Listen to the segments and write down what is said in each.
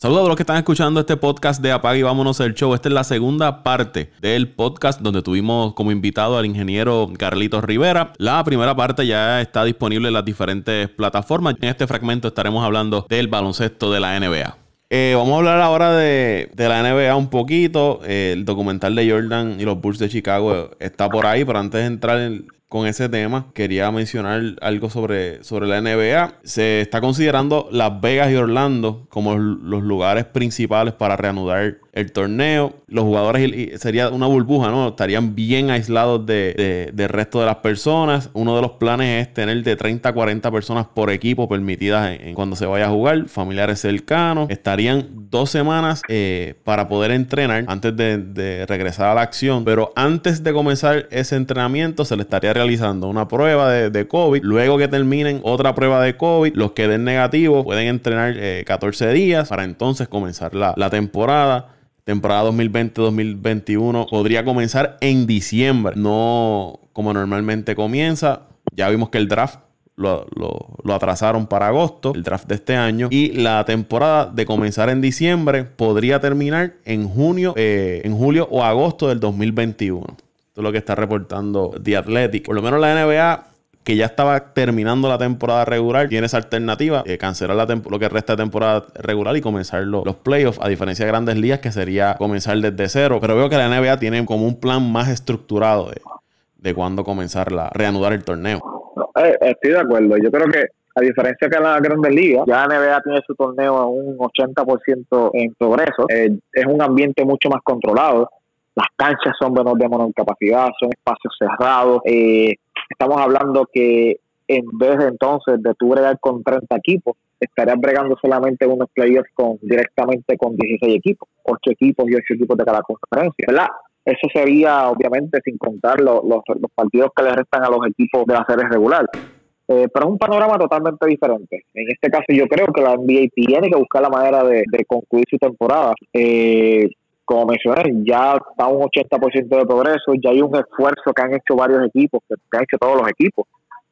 Saludos a los que están escuchando este podcast de Apaga y Vámonos el Show. Esta es la segunda parte del podcast donde tuvimos como invitado al ingeniero Carlitos Rivera. La primera parte ya está disponible en las diferentes plataformas. En este fragmento estaremos hablando del baloncesto de la NBA. Eh, vamos a hablar ahora de, la NBA un poquito. Eh, el documental de Jordan y los Bulls de Chicago está por ahí, pero antes de entrar en, con ese tema, quería mencionar algo sobre, sobre la NBA. Se está considerando Las Vegas y Orlando como los lugares principales para reanudar el torneo. Los jugadores sería una burbuja, ¿no? Estarían bien aislados de, del resto de las personas. Uno de los planes es tener de 30 a 40 personas por equipo permitidas en, cuando se vaya a jugar, familiares cercanos. Estarían dos semanas eh, para poder entrenar antes de, regresar a la acción. Pero antes de comenzar ese entrenamiento, se le estaría realizando una prueba de, COVID. Luego que terminen otra prueba de COVID, los que den negativo pueden entrenar 14 eh, días para entonces comenzar la, temporada temporada 2020-2021 podría comenzar en diciembre, no como normalmente comienza. Ya vimos que el draft lo, atrasaron para agosto, el draft de este año. Y la temporada de comenzar en diciembre podría terminar en junio, eh, en julio o agosto del 2021. Lo que está reportando The Athletic. Por lo menos la NBA que ya estaba terminando la temporada regular, tiene esa alternativa, de cancelar la lo que resta de temporada regular y comenzar los playoffs, a diferencia de grandes ligas que sería comenzar desde cero. Pero veo que la NBA tiene como un plan más estructurado de, de cuándo comenzar a reanudar el torneo. Eh, estoy de acuerdo. Yo creo que a diferencia que la Grandes Ligas, ya la NBA tiene su torneo a un 80% en progreso. Eh, es un ambiente mucho más controlado. Las canchas son de menor capacidad, son espacios cerrados. Eh, Estamos hablando que en vez de entonces de tú bregar con 30 equipos, estarías bregando solamente unos playoffs con, directamente con 16 equipos, 8 equipos y 8 equipos de cada conferencia, ¿verdad? Eso sería, obviamente, sin contar los, los, partidos que le restan a los equipos de la serie regular. Eh, pero es un panorama totalmente diferente. En este caso, yo creo que la NBA tiene que buscar la manera de, concluir su temporada. Eh, como mencioné, ya está un 80% de progreso, ya hay un esfuerzo que han hecho varios equipos, que, han hecho todos los equipos,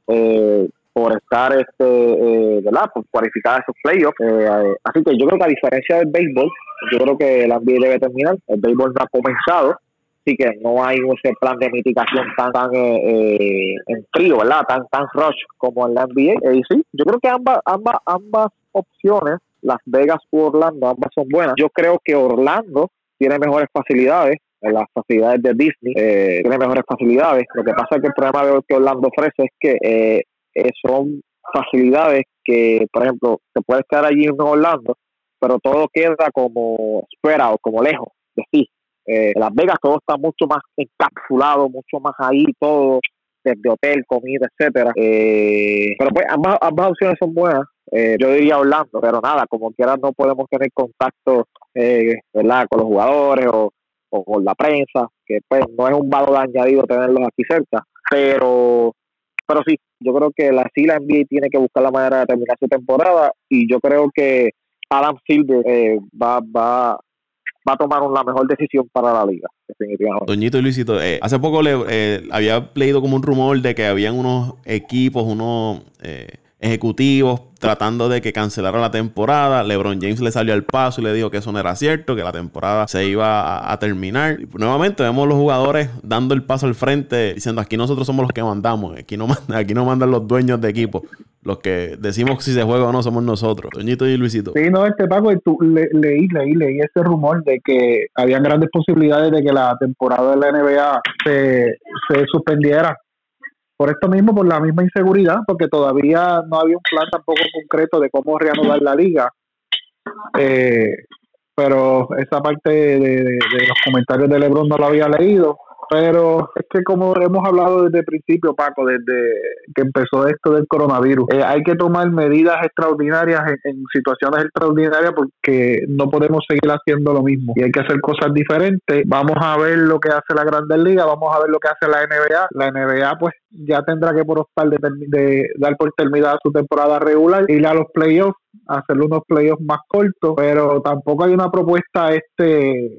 eh, por estar, este eh, ¿verdad? Por cualificar esos playoffs. Eh, así que yo creo que a diferencia del béisbol, yo creo que el NBA debe terminar, el béisbol no ha comenzado, así que no hay ese plan de mitigación tan, tan en frío, ¿verdad? Tan, tan rush como en la NBA. y sí, yo creo que ambas, ambas, ambas opciones Las Vegas u Orlando, ambas son buenas. Yo creo que Orlando tiene mejores facilidades, las facilidades de Disney eh, tiene mejores facilidades. Lo que pasa es que el problema que Orlando ofrece es que eh, eh, son facilidades que, por ejemplo, se puede estar allí en Orlando, pero todo queda como spread como lejos de sí. Eh, Las Vegas todo está mucho más encapsulado, mucho más ahí, todo desde hotel, comida, etcétera. pero pues ambas, ambas opciones son buenas. yo diría Orlando, pero nada, como quiera no podemos tener contacto eh, ¿verdad? con los jugadores o, con la prensa, que pues no es un valor añadido tenerlos aquí cerca, pero pero sí, yo creo que la sí la NBA tiene que buscar la manera de terminar su temporada y yo creo que Adam Silver eh, va, va, va a tomar una mejor decisión para la liga, definitivamente. Doñito y Luisito, eh, hace poco le eh, había leído como un rumor de que habían unos equipos, unos ejecutivos tratando de que cancelara la temporada. LeBron James le salió al paso y le dijo que eso no era cierto, que la temporada se iba a, terminar. Nuevamente vemos los jugadores dando el paso al frente, diciendo aquí nosotros somos los que mandamos, aquí no, aquí no mandan los dueños de equipo. Los que decimos si se juega o no somos nosotros, Doñito y Luisito. Sí, no, este Paco, tú, leí, leí, leí ese rumor de que habían grandes posibilidades de que la temporada de la NBA se suspendiera por esto mismo, por la misma inseguridad, porque todavía no había un plan tampoco concreto de cómo reanudar la liga. Eh, pero esa parte de, los comentarios de Lebron no lo había leído. Pero es que como hemos hablado desde el principio, Paco, desde que empezó esto del coronavirus, eh, hay que tomar medidas extraordinarias en, situaciones extraordinarias porque no podemos seguir haciendo lo mismo y hay que hacer cosas diferentes. Vamos a ver lo que hace la Grandes Ligas, vamos a ver lo que hace la NBA. La NBA pues ya tendrá que por optar de, de dar por terminada su temporada regular, ir a los playoffs hacer unos playoffs más cortos, pero tampoco hay una propuesta este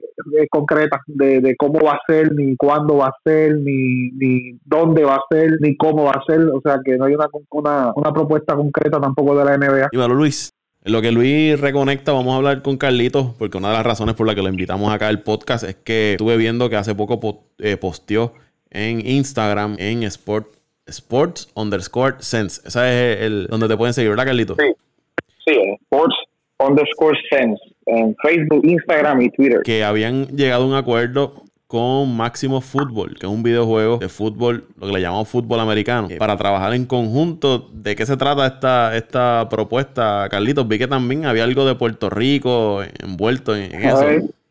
concreta de, cómo va a ser, ni cuándo va a ser, ni, ni dónde va a ser, ni cómo va a ser. O sea que no hay una, una, una propuesta concreta tampoco de la NBA. Y bueno, Luis, En lo que Luis reconecta, vamos a hablar con Carlitos, porque una de las razones por las que lo invitamos acá al podcast es que estuve viendo que hace poco eh, posteó en Instagram en Sport, Sports underscore Sense. Esa es el donde te pueden seguir, ¿verdad, Carlitos? Sí, sí, Sports underscore Sense en Facebook, Instagram y Twitter. Que habían llegado a un acuerdo con Máximo Fútbol, que es un videojuego de fútbol, lo que le llamamos fútbol americano, para trabajar en conjunto. ¿De qué se trata esta, esta propuesta, Carlitos? Vi que también había algo de Puerto Rico envuelto en, eso.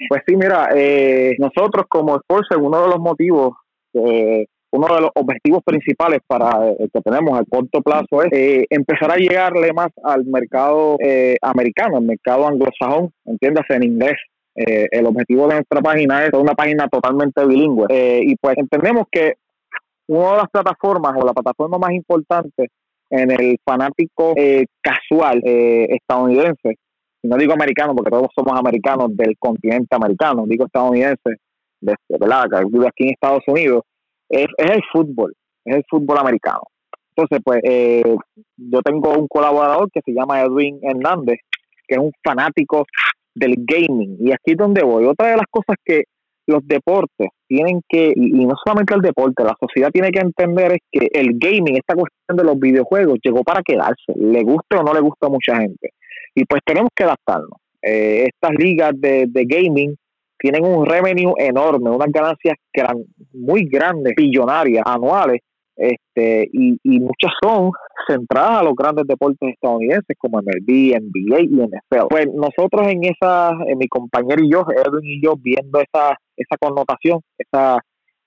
pues sí, mira, eh, nosotros como Sports, uno de los motivos, eh, uno de los objetivos principales para el que tenemos a corto plazo es eh, empezar a llegarle más al mercado americano, al mercado anglosajón, entiéndase en inglés. Eh, el objetivo de nuestra página es una página totalmente bilingüe. Eh, y pues entendemos que una de las plataformas o la plataforma más importante en el fanático eh, casual estadounidense, no digo americano porque todos somos americanos del continente americano, digo estadounidense, de, ¿verdad? aquí en Estados Unidos, es, es el fútbol, es el fútbol americano. Entonces, pues yo tengo un colaborador que se llama Edwin Hernández, que es un fanático del gaming. Y aquí es donde voy. Otra de las cosas que los deportes tienen que, y, no solamente el deporte, la sociedad tiene que entender es que el gaming, esta cuestión de los videojuegos, llegó para quedarse, le guste o no le gusta a mucha gente. Y pues tenemos que adaptarnos. Eh, estas ligas de, de gaming tienen un revenue enorme, unas ganancias gran, muy grandes, billonarias, anuales, este y, y muchas son centradas a los grandes deportes estadounidenses como MLB, NBA y NFL. Pues nosotros en esa, en mi compañero y yo, Edwin y yo, viendo esa, esa connotación, esa,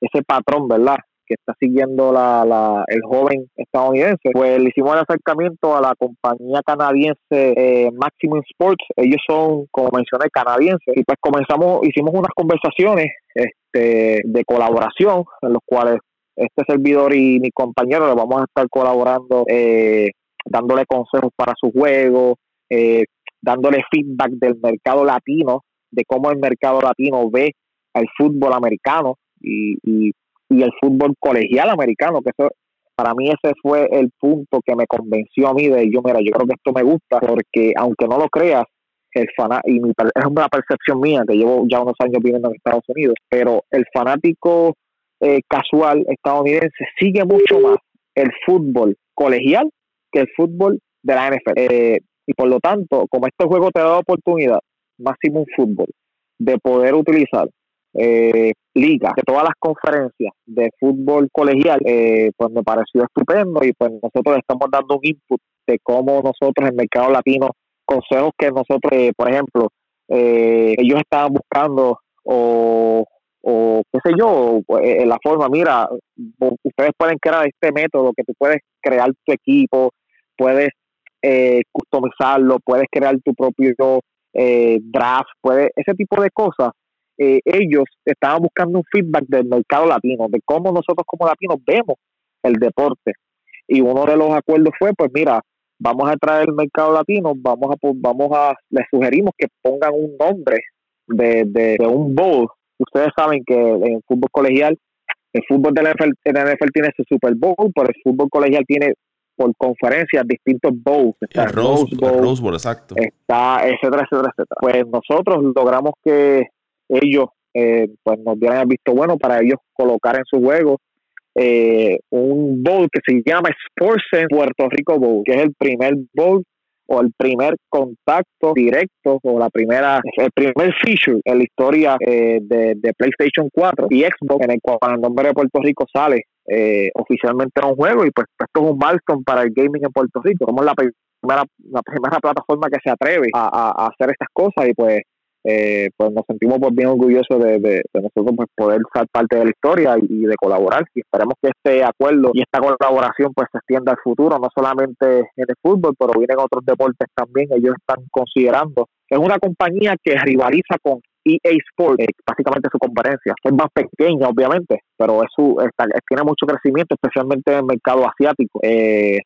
ese patrón, ¿verdad? Que está siguiendo la, la, el joven estadounidense, pues le hicimos el acercamiento a la compañía canadiense eh, Maximum Sports. Ellos son, como mencioné, canadienses. Y pues comenzamos, hicimos unas conversaciones este, de colaboración en los cuales este servidor y mi compañero le vamos a estar colaborando, eh, dándole consejos para su juego, eh, dándole feedback del mercado latino, de cómo el mercado latino ve el fútbol americano y, y, el fútbol colegial americano, que eso para mí ese fue el punto que me convenció a mí de yo, mira, yo creo que esto me gusta porque aunque no lo creas, el fana y es una percepción mía que llevo ya unos años viviendo en Estados Unidos, pero el fanático eh, casual estadounidense sigue mucho más el fútbol colegial que el fútbol de la NFL. Eh, y por lo tanto, como este juego te da la oportunidad, máximo un fútbol, de poder utilizar eh, ligas de todas las conferencias de fútbol colegial, eh, pues me pareció estupendo y pues nosotros estamos dando un input de cómo nosotros en el mercado latino, consejos que nosotros, por ejemplo, ellos estaban buscando o o qué sé yo, eh, la forma, mira, ustedes pueden crear este método que tú puedes crear tu equipo, puedes eh, customizarlo, puedes crear tu propio eh, draft, puedes, ese tipo de cosas. Eh, ellos estaban buscando un feedback del mercado latino, de cómo nosotros como latinos vemos el deporte. Y uno de los acuerdos fue, pues mira, vamos a traer el mercado latino, vamos a, vamos a, les sugerimos que pongan un nombre de, de, de un bowl ustedes saben que en el fútbol colegial, el fútbol de la NFL, tiene su Super Bowl, pero el fútbol colegial tiene por conferencias distintos bowls. Está el Rose, Bowl, exacto. Está, etcétera, etcétera, etcétera. Pues nosotros logramos que ellos eh, pues nos dieran el visto bueno para ellos colocar en su juego eh, un bowl que se llama Sports Puerto Rico Bowl, que es el primer bowl o el primer contacto directo o la primera el primer feature en la historia eh, de, PlayStation 4 y Xbox en el cual el nombre de Puerto Rico sale eh, oficialmente en un juego y pues esto es un milestone para el gaming en Puerto Rico somos la primera la primera plataforma que se atreve a hacer estas cosas y pues eh, pues nos sentimos pues bien orgullosos de, nosotros pues poder ser parte de la historia y, de colaborar y esperemos que este acuerdo y esta colaboración pues se extienda al futuro no solamente en el fútbol pero vienen otros deportes también ellos están considerando es una compañía que rivaliza con EA Sports, básicamente su competencia. Es más pequeña, obviamente, pero es su, tiene mucho crecimiento, especialmente en el mercado asiático. Eh,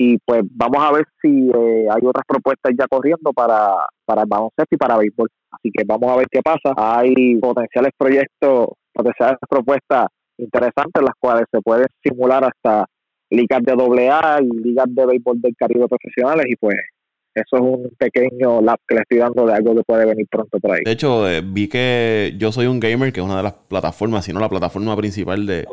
y pues vamos a ver si eh, hay otras propuestas ya corriendo para, para el baloncesto y para béisbol. Así que vamos a ver qué pasa. Hay potenciales proyectos, potenciales propuestas interesantes, las cuales se pueden simular hasta ligas de AA y ligas de béisbol del Caribe profesionales y pues eso es un pequeño lap que le estoy dando de algo que puede venir pronto por ahí. De hecho, eh, vi que yo soy un gamer, que es una de las plataformas, si no la plataforma principal de,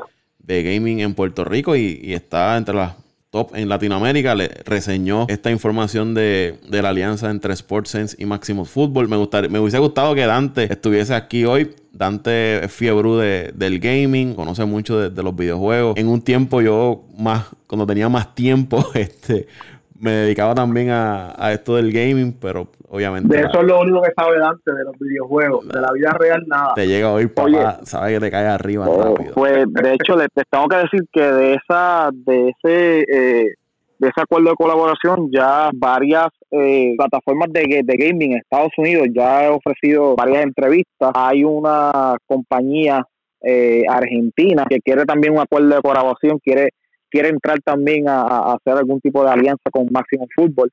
gaming en Puerto Rico y, está entre las top en Latinoamérica. Le reseñó esta información de, la alianza entre SportsSense y Maximus Football. Me, gustaría, me hubiese gustado que Dante estuviese aquí hoy. Dante es fiebre del gaming, conoce mucho de, de, los videojuegos. En un tiempo yo más, cuando tenía más tiempo, este, me dedicaba también a, esto del gaming, pero obviamente. De eso es lo único que sabe Dante, de los videojuegos. De la vida real, nada. Te llega a oír, papá, sabe que te cae arriba oh, rápido. Pues, de hecho, les, tengo que decir que de esa, de ese, eh, de ese acuerdo de colaboración, ya varias eh, plataformas de, de gaming en Estados Unidos ya he ofrecido varias entrevistas. Hay una compañía eh, argentina que quiere también un acuerdo de colaboración, quiere quiere entrar también a, hacer algún tipo de alianza con Máximo Fútbol.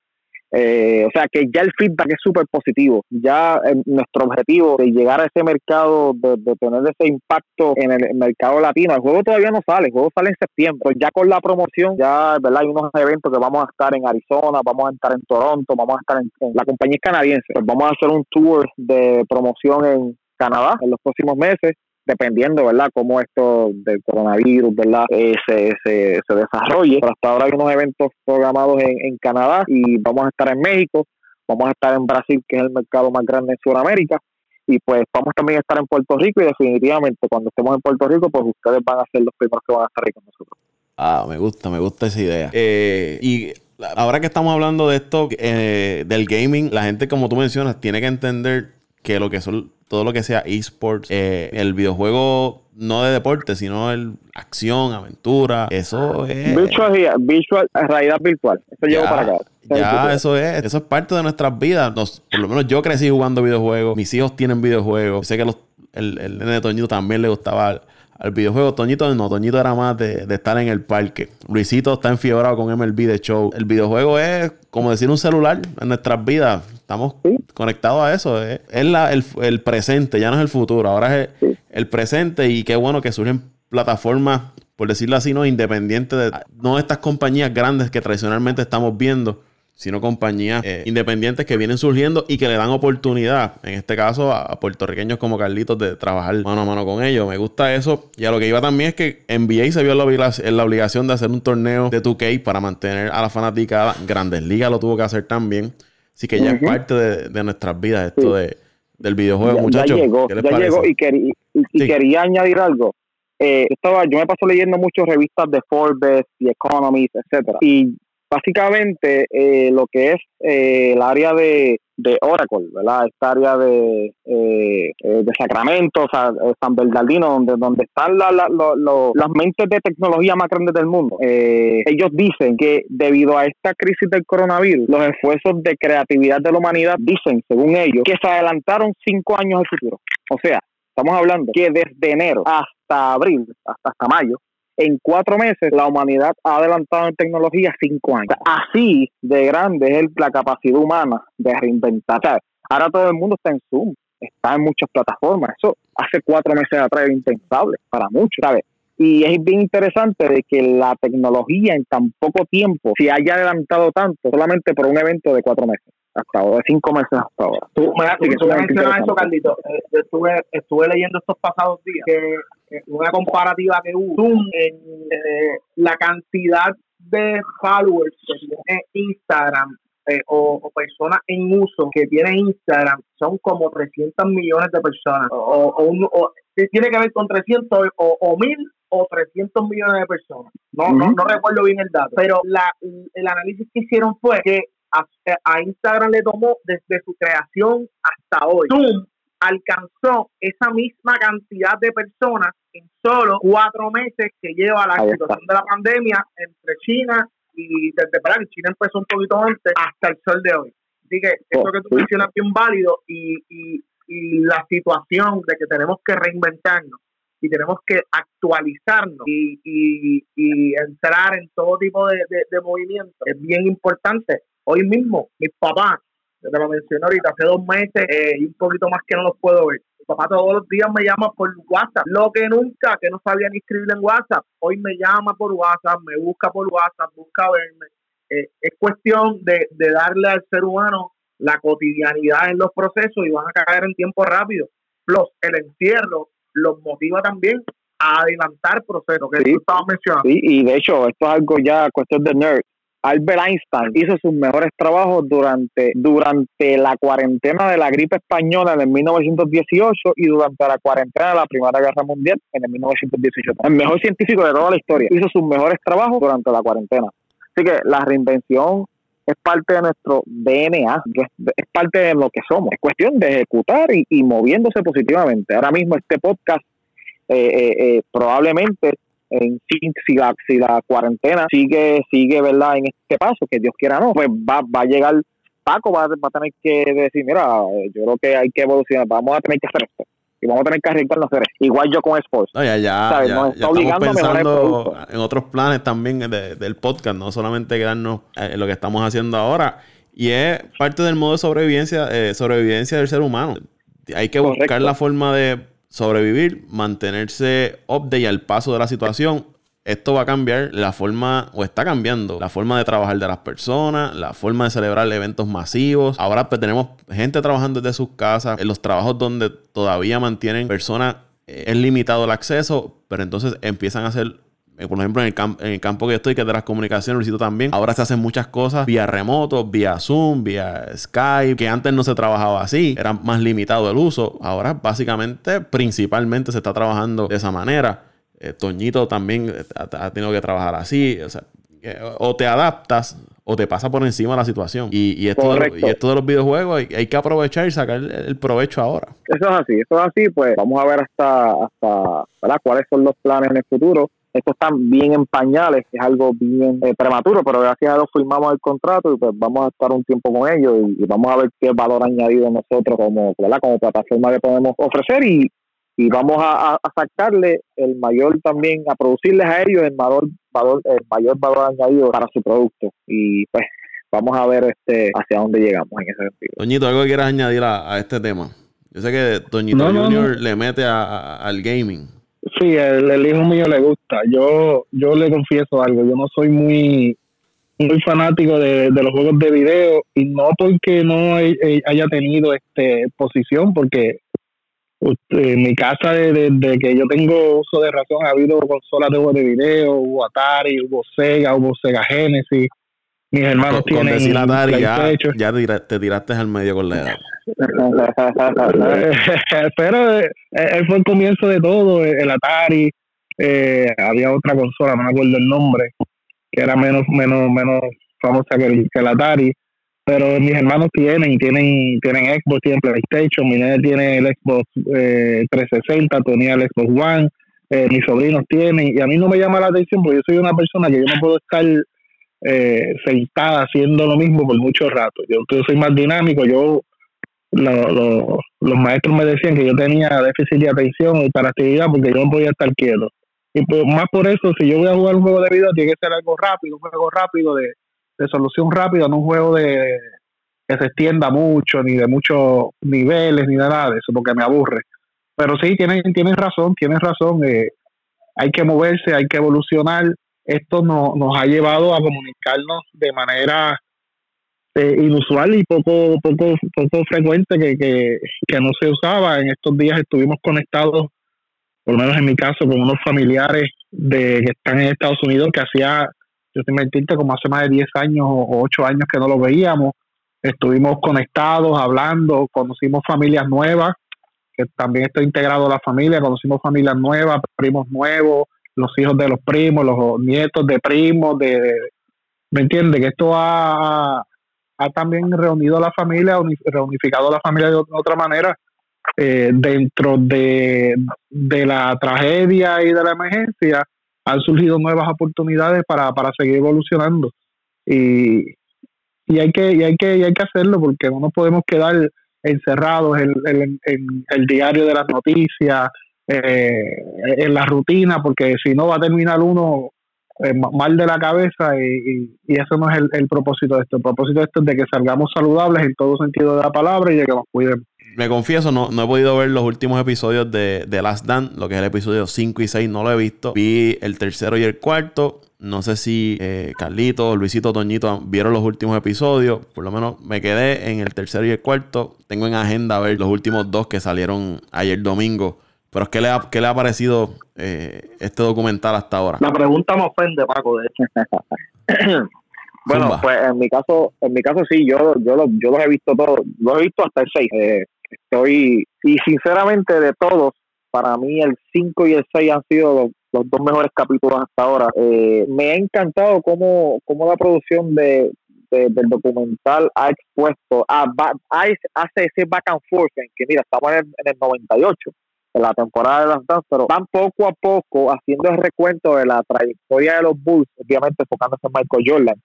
Eh, o sea que ya el feedback es súper positivo. Ya eh, nuestro objetivo de llegar a ese mercado, de, tener ese impacto en el mercado latino, el juego todavía no sale, el juego sale en septiembre. Pues ya con la promoción, ya ¿verdad? hay unos eventos que vamos a estar en Arizona, vamos a estar en Toronto, vamos a estar en, la compañía canadiense. Pues vamos a hacer un tour de promoción en Canadá en los próximos meses dependiendo, ¿verdad?, cómo esto del coronavirus, ¿verdad?, eh, se, se, se, desarrolle. Pero hasta ahora hay unos eventos programados en, en Canadá y vamos a estar en México, vamos a estar en Brasil, que es el mercado más grande en Sudamérica, y pues vamos también a estar en Puerto Rico y definitivamente cuando estemos en Puerto Rico, pues ustedes van a ser los primeros que van a estar ahí con nosotros. Ah, me gusta, me gusta esa idea. Eh, y ahora que estamos hablando de esto, eh, del gaming, la gente, como tú mencionas, tiene que entender que lo que son todo lo que sea esports, eh, el videojuego no de deporte, sino el acción, aventura, eso es... Visual, visual realidad virtual, eso llevo para acá. Ya, eso es, eso es parte de nuestras vidas. por lo menos yo crecí jugando videojuegos, mis hijos tienen videojuegos, sé que los, el, el nene de Toñito también le gustaba al videojuego. Toñito no, Toñito era más de, estar en el parque. Luisito está enfiebrado con MLB de show. El videojuego es como decir un celular en nuestras vidas. Estamos conectados a eso. Es, el, presente, ya no es el futuro. Ahora es el, presente y qué bueno que surgen plataformas, por decirlo así, no independientes de no estas compañías grandes que tradicionalmente estamos viendo sino compañías eh, independientes que vienen surgiendo y que le dan oportunidad, en este caso a, puertorriqueños como Carlitos, de trabajar mano a mano con ellos. Me gusta eso. Y a lo que iba también es que NBA se vio en la, obligación de hacer un torneo de 2K para mantener a la fanaticada. Grandes Ligas lo tuvo que hacer también. Así que ya es parte de, nuestras vidas esto de, del videojuego, muchachos. Ya llegó, ya llegó y, quería añadir algo. Eh, estaba, yo me paso leyendo muchas revistas de Forbes y Economist, etcétera. Y básicamente eh, lo que es eh, el área de, Oracle, ¿verdad? Esta área de, eh, de Sacramento, o sea, San Bernardino, donde, donde están las mentes de tecnología más grandes del mundo. ellos dicen que debido a esta crisis del coronavirus, los esfuerzos de creatividad de la humanidad dicen, según ellos, que se adelantaron cinco años al futuro. O sea, estamos hablando que desde enero hasta abril, hasta, hasta mayo, en cuatro meses la humanidad ha adelantado en tecnología cinco años. Así de grande es la capacidad humana de reinventar. ahora todo el mundo está en Zoom, está en muchas plataformas. Eso hace cuatro meses atrás era impensable para muchos, ¿sabes? Y es bien interesante de que la tecnología en tan poco tiempo se haya adelantado tanto solamente por un evento de cuatro meses hasta ahora, cinco meses hasta ahora. Tú, mencionas eso, Carlito. Eh, yo estuve, estuve leyendo estos pasados días que una comparativa que hubo en eh, la cantidad de followers que tiene Instagram eh, o, personas en uso que tiene Instagram son como 300 millones de personas. O, o, tiene que ver con 300 o, o 1000 o 300 millones de personas. No, no, no recuerdo bien el dato. Pero la, el análisis que hicieron fue que a, Instagram le tomó desde su creación hasta hoy. Zoom alcanzó esa misma cantidad de personas en solo cuatro meses que lleva la situación de la pandemia entre China y desde para China empezó un poquito antes hasta el sol de hoy. Así que eso que tú mencionas es bien válido y, y, y la situación de que tenemos que reinventarnos y tenemos que actualizarnos y, y, y entrar en todo tipo de, de, movimientos es bien importante. Hoy mismo, mis papás, te lo mencioné ahorita, hace dos meses eh, y un poquito más que no los puedo ver. Mi papá todos los días me llama por WhatsApp, lo que nunca, que no sabía ni escribir en WhatsApp. Hoy me llama por WhatsApp, me busca por WhatsApp, busca verme. eh, es cuestión de, darle al ser humano la cotidianidad en los procesos y van a caer en tiempo rápido. Plus, el encierro los motiva también a adelantar procesos que tú estabas mencionando. Sí, y de hecho, esto es algo ya cuestión de nerd. Albert Einstein hizo sus mejores trabajos durante, durante la cuarentena de la gripe española en el 1918 y durante la cuarentena de la Primera Guerra Mundial en el 1918. El mejor científico de toda la historia hizo sus mejores trabajos durante la cuarentena. Así que la reinvención es parte de nuestro DNA, es, parte de lo que somos. Es cuestión de ejecutar y, moviéndose positivamente. Ahora mismo este podcast eh, eh, eh, probablemente en, si, la, si la cuarentena sigue, sigue ¿verdad? en este paso, que Dios quiera no, pues va, va a llegar Paco, va, a tener que decir, mira, yo creo que hay que evolucionar, vamos a tener que hacer esto. Y vamos a tener que arriesgarnos a hacer. Igual yo con Sports. No, ya, ya, ya, estamos pensando en otros planes también del podcast, no solamente quedarnos en lo que estamos haciendo ahora. Y es parte del modo de sobrevivencia, eh, sobrevivencia del ser humano. Hay que buscar la forma de sobrevivir, mantenerse update al paso de la situación. Esto va a cambiar la forma, o está cambiando, la forma de trabajar de las personas, la forma de celebrar eventos masivos. Ahora pues, tenemos gente trabajando desde sus casas, en los trabajos donde todavía mantienen personas, eh, es limitado el acceso, pero entonces empiezan a hacer eh, por ejemplo, en el, en el, campo que estoy, que es de las comunicaciones, también. Ahora se hacen muchas cosas vía remoto, vía Zoom, vía Skype, que antes no se trabajaba así, era más limitado el uso. Ahora, básicamente, principalmente se está trabajando de esa manera. Eh, Toñito también eh, ha, tenido que trabajar así. O sea, o te adaptas o te pasa por encima la situación. Y, esto, de, y esto de los videojuegos hay, que aprovechar y sacar el, provecho ahora. Eso es así, eso es así. Pues vamos a ver hasta, hasta ¿verdad? cuáles son los planes en el futuro esto está bien en pañales, es algo bien eh, prematuro, pero gracias a Dios firmamos el contrato y pues vamos a estar un tiempo con ellos y, vamos a ver qué valor añadido nosotros como, como plataforma que podemos ofrecer y, y vamos a, sacarle el mayor también, a producirles a ellos el mayor valor, el mayor valor añadido para su producto y pues vamos a ver este hacia dónde llegamos en ese sentido. Toñito, ¿algo que quieras añadir a, este tema? Yo sé que Toñito Junior le mete al gaming. Sí, el, hijo mío le gusta. Yo, yo le confieso algo. Yo no soy muy, muy fanático de, los juegos de video y no porque no haya tenido este posición, porque en mi casa desde que yo tengo uso de razón ha habido consolas de juegos de video, hubo Atari, hubo Sega, hubo Sega Genesis. Mis hermanos tienen Atari, ya, ya, te tiraste al medio con la edad. Pero eh, él fue el comienzo de todo, el Atari, eh, había otra consola, no me acuerdo el nombre, que era menos menos menos famosa que el, que el Atari, pero mis hermanos tienen, tienen tienen Xbox, tienen PlayStation, mi nene tiene el Xbox eh, 360, tenía el Xbox One, eh, mis sobrinos tienen, y a mí no me llama la atención porque yo soy una persona que yo no puedo estar eh, sentada haciendo lo mismo por mucho rato. Yo, yo soy más dinámico, yo los maestros me decían que yo tenía déficit de atención y para actividad porque yo no podía estar quieto. Y pues, más por eso, si yo voy a jugar un juego de video, tiene que ser algo rápido, un juego rápido, de, solución rápida, no un juego de que se extienda mucho, ni de muchos niveles, ni nada de eso, porque me aburre. Pero sí, tienen, tienen razón, tienen razón. Eh, hay que moverse, hay que evolucionar. Esto no, nos ha llevado a comunicarnos de manera eh, inusual y poco, poco, poco frecuente que, que, no se usaba. En estos días estuvimos conectados, por lo menos en mi caso, con unos familiares de que están en Estados Unidos que hacía, yo te mentirte, como hace más de 10 años o 8 años que no los veíamos. Estuvimos conectados, hablando, conocimos familias nuevas, que también estoy integrado a la familia, conocimos familias nuevas, primos nuevos, los hijos de los primos, los nietos de primos, de, ¿me entiendes? Que esto ha, ha también reunido a la familia, reunificado a la familia de otra manera eh, dentro de, la tragedia y de la emergencia han surgido nuevas oportunidades para, seguir evolucionando y, y hay que y hay que y hay que hacerlo porque no nos podemos quedar encerrados en, el diario de las noticias eh, en la rutina porque si no va a terminar uno eh, mal de la cabeza y, y, eso no es el, propósito de esto. El propósito de esto es de que salgamos saludables en todo sentido de la palabra y de que nos cuidemos. Me confieso, no, no he podido ver los últimos episodios de, de Last Dance, lo que es el episodio 5 y 6, no lo he visto. Vi el tercero y el cuarto. No sé si eh, Carlito, Luisito, Toñito vieron los últimos episodios. Por lo menos me quedé en el tercero y el cuarto. Tengo en agenda ver los últimos dos que salieron ayer domingo. Pero ¿qué le ha, qué le ha parecido eh, este documental hasta ahora? La pregunta me ofende, Paco, de hecho. bueno, pues en mi caso, en mi caso sí, yo, yo, los, yo los he visto todos, los he visto hasta el 6. Eh, estoy, y sinceramente de todos, para mí el 5 y el 6 han sido los, dos mejores capítulos hasta ahora. Eh, me ha encantado cómo, cómo la producción de, del documental ha expuesto, a, hace ese back and forth en que, mira, estamos en el, 98 en la temporada de las Dance, pero van poco a poco haciendo el recuento de la trayectoria de los Bulls, obviamente enfocándose en Michael Jordan,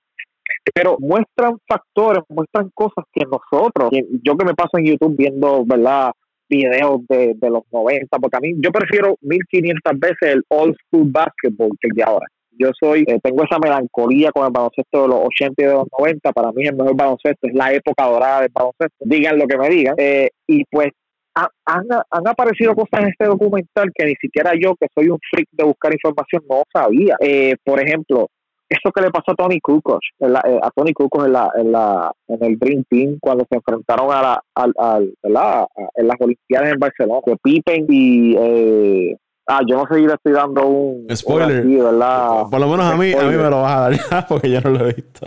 pero muestran factores, muestran cosas que nosotros, yo que me paso en YouTube viendo, ¿verdad? videos de, los 90, porque a mí yo prefiero 1500 veces el old school basketball que el de ahora. Yo soy, eh, tengo esa melancolía con el baloncesto de los 80 y de los 90, para mí el mejor baloncesto es la época dorada del baloncesto, digan lo que me digan, eh, y pues han, han, aparecido cosas en este documental que ni siquiera yo, que soy un freak de buscar información, no sabía. Eh, por ejemplo, eso que le pasó a Tony Kukoc, eh, a Tony Kukoc en, la, en, la, en el Dream Team cuando se enfrentaron a la, al, al, en las Olimpiadas en Barcelona, que Pippen y... Eh, ah, yo no sé si le estoy dando un... Spoiler. Por lo menos a mí, a mí me lo vas a dar ya porque yo no lo he visto.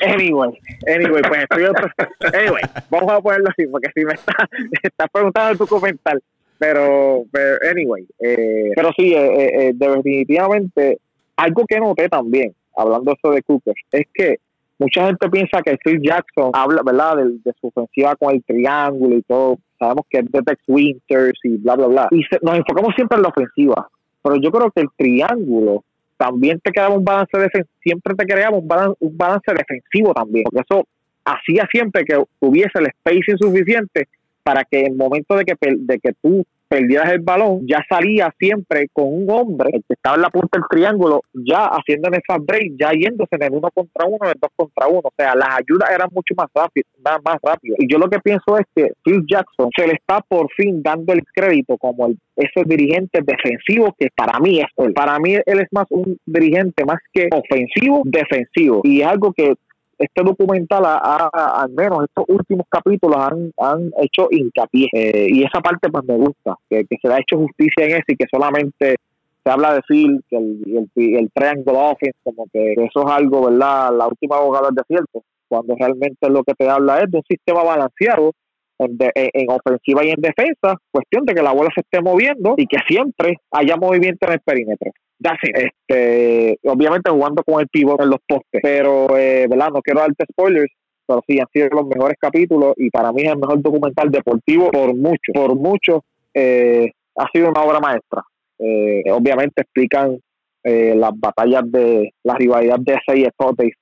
Anyway, anyway, pues estoy otro, anyway, vamos a ponerlo así porque si me está, está preguntando el documental, pero, pero anyway, eh, pero sí, eh, eh, definitivamente algo que noté también, hablando eso de Cooper, es que mucha gente piensa que Phil Jackson habla, ¿verdad?, de, su ofensiva con el triángulo y todo. Sabemos que es de Tex Winters y bla, bla, bla. Y nos enfocamos siempre en la ofensiva. Pero yo creo que el triángulo también te quedaba un balance defensivo, siempre te creaba un balance, un balance defensivo también. Porque eso hacía siempre que hubiese el spacing suficiente para que en el momento de que, de que tú perdieras el balón, ya salía siempre con un hombre, el que estaba en la punta del triángulo, ya haciendo en esa break, ya yéndose en el uno contra uno, en el dos contra uno. O sea, las ayudas eran mucho más rápidas, más, rápido. Y yo lo que pienso es que Phil Jackson se le está por fin dando el crédito como el, ese dirigente defensivo que para mí es Para mí él es más un dirigente más que ofensivo, defensivo. Y es algo que este documental, al menos estos últimos capítulos, han, han hecho hincapié. Eh, y esa parte, pues me gusta, que, se le ha hecho justicia en eso y que solamente se habla de Phil, que el, el, el triangle offense, como que eso es algo, ¿verdad? La última abogada del desierto, cuando realmente lo que te habla es de un sistema balanceado en, en, ofensiva y en defensa, cuestión de que la bola se esté moviendo y que siempre haya movimiento en el perímetro. Este, obviamente jugando con el pivot en los postes, pero eh, ¿verdad? no quiero darte spoilers, pero sí han sido los mejores capítulos y para mí es el mejor documental deportivo por mucho, por mucho. Eh, ha sido una obra maestra. Eh, obviamente explican eh, las batallas de la rivalidad de seis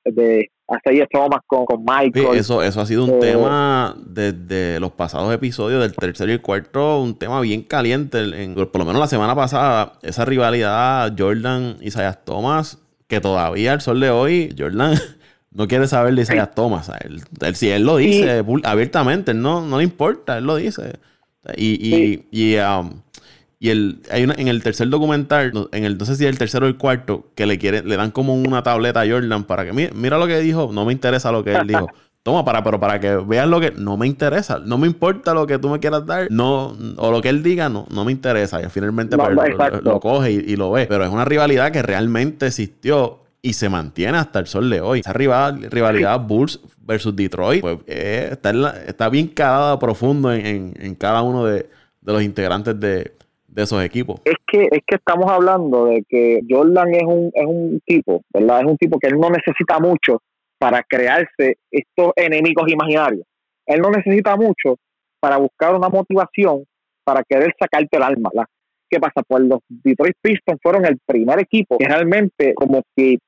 de, Así Thomas con, con Michael. eso, eso ha sido un eh, tema desde los pasados episodios del tercero y el cuarto, un tema bien caliente. En, por lo menos la semana pasada, esa rivalidad Jordan Isaiah Thomas, que todavía al sol de hoy, Jordan no quiere saber de Isaiah Thomas. Él, si él lo dice abiertamente, no, no le importa, él lo dice. Y, y, um, y el, hay una, en el tercer documental, en el, no sé si es el tercero o el cuarto, que le quieren, le dan como una tableta a Jordan para que, mira, mira lo que dijo, no me interesa lo que él dijo. Toma, para, pero para que veas lo que no me interesa. No me importa lo que tú me quieras dar, no, o lo que él diga, no, no me interesa. Y finalmente pues, lo, coge y, lo ve. Pero es una rivalidad que realmente existió y se mantiene hasta el sol de hoy. Esa rival, rivalidad Bulls versus Detroit, pues eh, está, está bien calada profundo en, en, cada uno de, de los integrantes de, de esos equipos. Es que es que estamos hablando de que Jordan es un es un tipo, ¿verdad? Es un tipo que él no necesita mucho para crearse estos enemigos imaginarios. Él no necesita mucho para buscar una motivación para querer sacarte el alma. ¿verdad? ¿Qué pasa? Pues los Detroit Pistons fueron el primer equipo que realmente como que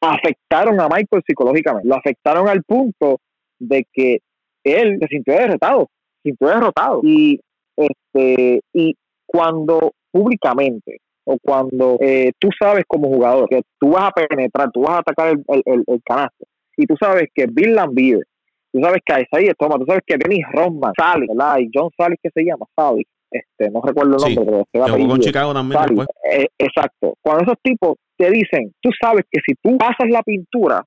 afectaron a Michael psicológicamente. Lo afectaron al punto de que él se sintió derrotado, sintió derrotado. Y este y cuando públicamente o cuando eh, tú sabes como jugador que tú vas a penetrar, tú vas a atacar el, el, el, canasto y tú sabes que Bill Lambier, tú sabes que Isaiah Thomas, tú sabes que Dennis Rodman, Sally, ¿verdad? Y John Sally que se llama Sally, este no recuerdo el nombre, pero jugó con Chicago también. Eh, exacto. Cuando esos tipos te dicen, tú sabes que si tú pasas la pintura,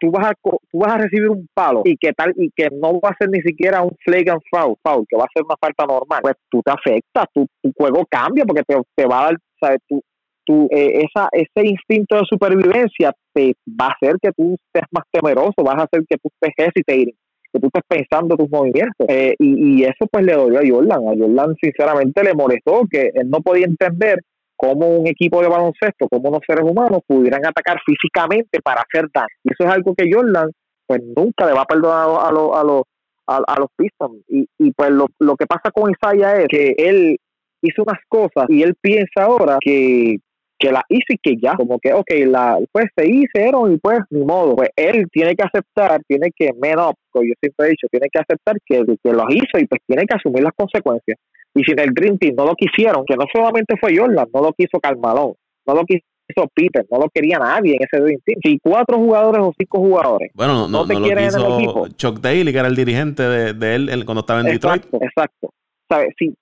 tú vas a tú vas a recibir un palo y que tal y que no va a ser ni siquiera un flag and foul, foul que va a ser una falta normal pues tú te afectas tu, tu juego cambia porque te, te va a dar sabes tú tu, eh, esa, ese instinto de supervivencia te va a hacer que tú estés más temeroso, vas a hacer que tú estés hesitating, que tú estés pensando tus movimientos. Eh, y, y, eso pues le dolió a Jordan. A Jordan sinceramente le molestó que él no podía entender cómo un equipo de baloncesto, cómo unos seres humanos pudieran atacar físicamente para hacer daño. Y eso es algo que Jordan pues nunca le va a perdonar a, los a, los a, los Pistons. Y, y pues lo, lo que pasa con Isaiah es que él hizo unas cosas y él piensa ahora que que la y que ya, como que, ok, la, pues se hicieron y pues ni modo, pues él tiene que aceptar, tiene que, menos yo siempre he dicho, tiene que aceptar que, que lo hizo y pues tiene que asumir las consecuencias. Y si en el Dream Team no lo quisieron, que no solamente fue Jordan, no lo quiso Carmalón, no lo quiso Peter, no lo quería nadie en ese Dream Team. Si cuatro jugadores o cinco jugadores bueno, no, no, te quieren en el equipo. Chuck Daly, que era el dirigente de, de él, cuando estaba en Detroit. Exacto, ¿Sabes? Si,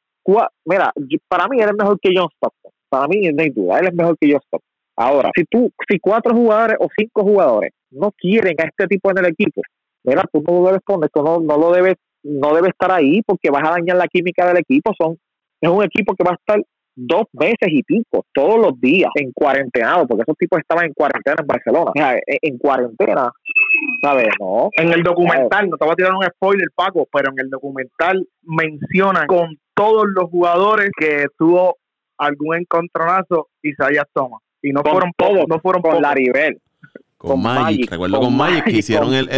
mira, para mí era mejor que John Stockton para mí no hay duda, él es mejor que yo. Ahora, si tú, si cuatro jugadores o cinco jugadores no quieren a este tipo en el equipo, mira, tú no lo debes poner, tú no, no lo debes, no debe estar ahí porque vas a dañar la química del equipo. Son, es un equipo que va a estar dos meses y pico, todos los días, en cuarentena, porque esos tipos estaban en cuarentena en Barcelona. En, cuarentena, ¿sabes? No. En el documental, no te voy a tirar un spoiler, Paco, pero en el documental mencionan con todos los jugadores que tuvo algún encontronazo Isaías Thomas. Y no fueron todos, no fueron con Laribel. Con, con Magic, recuerdo con, Magic, que hicieron el,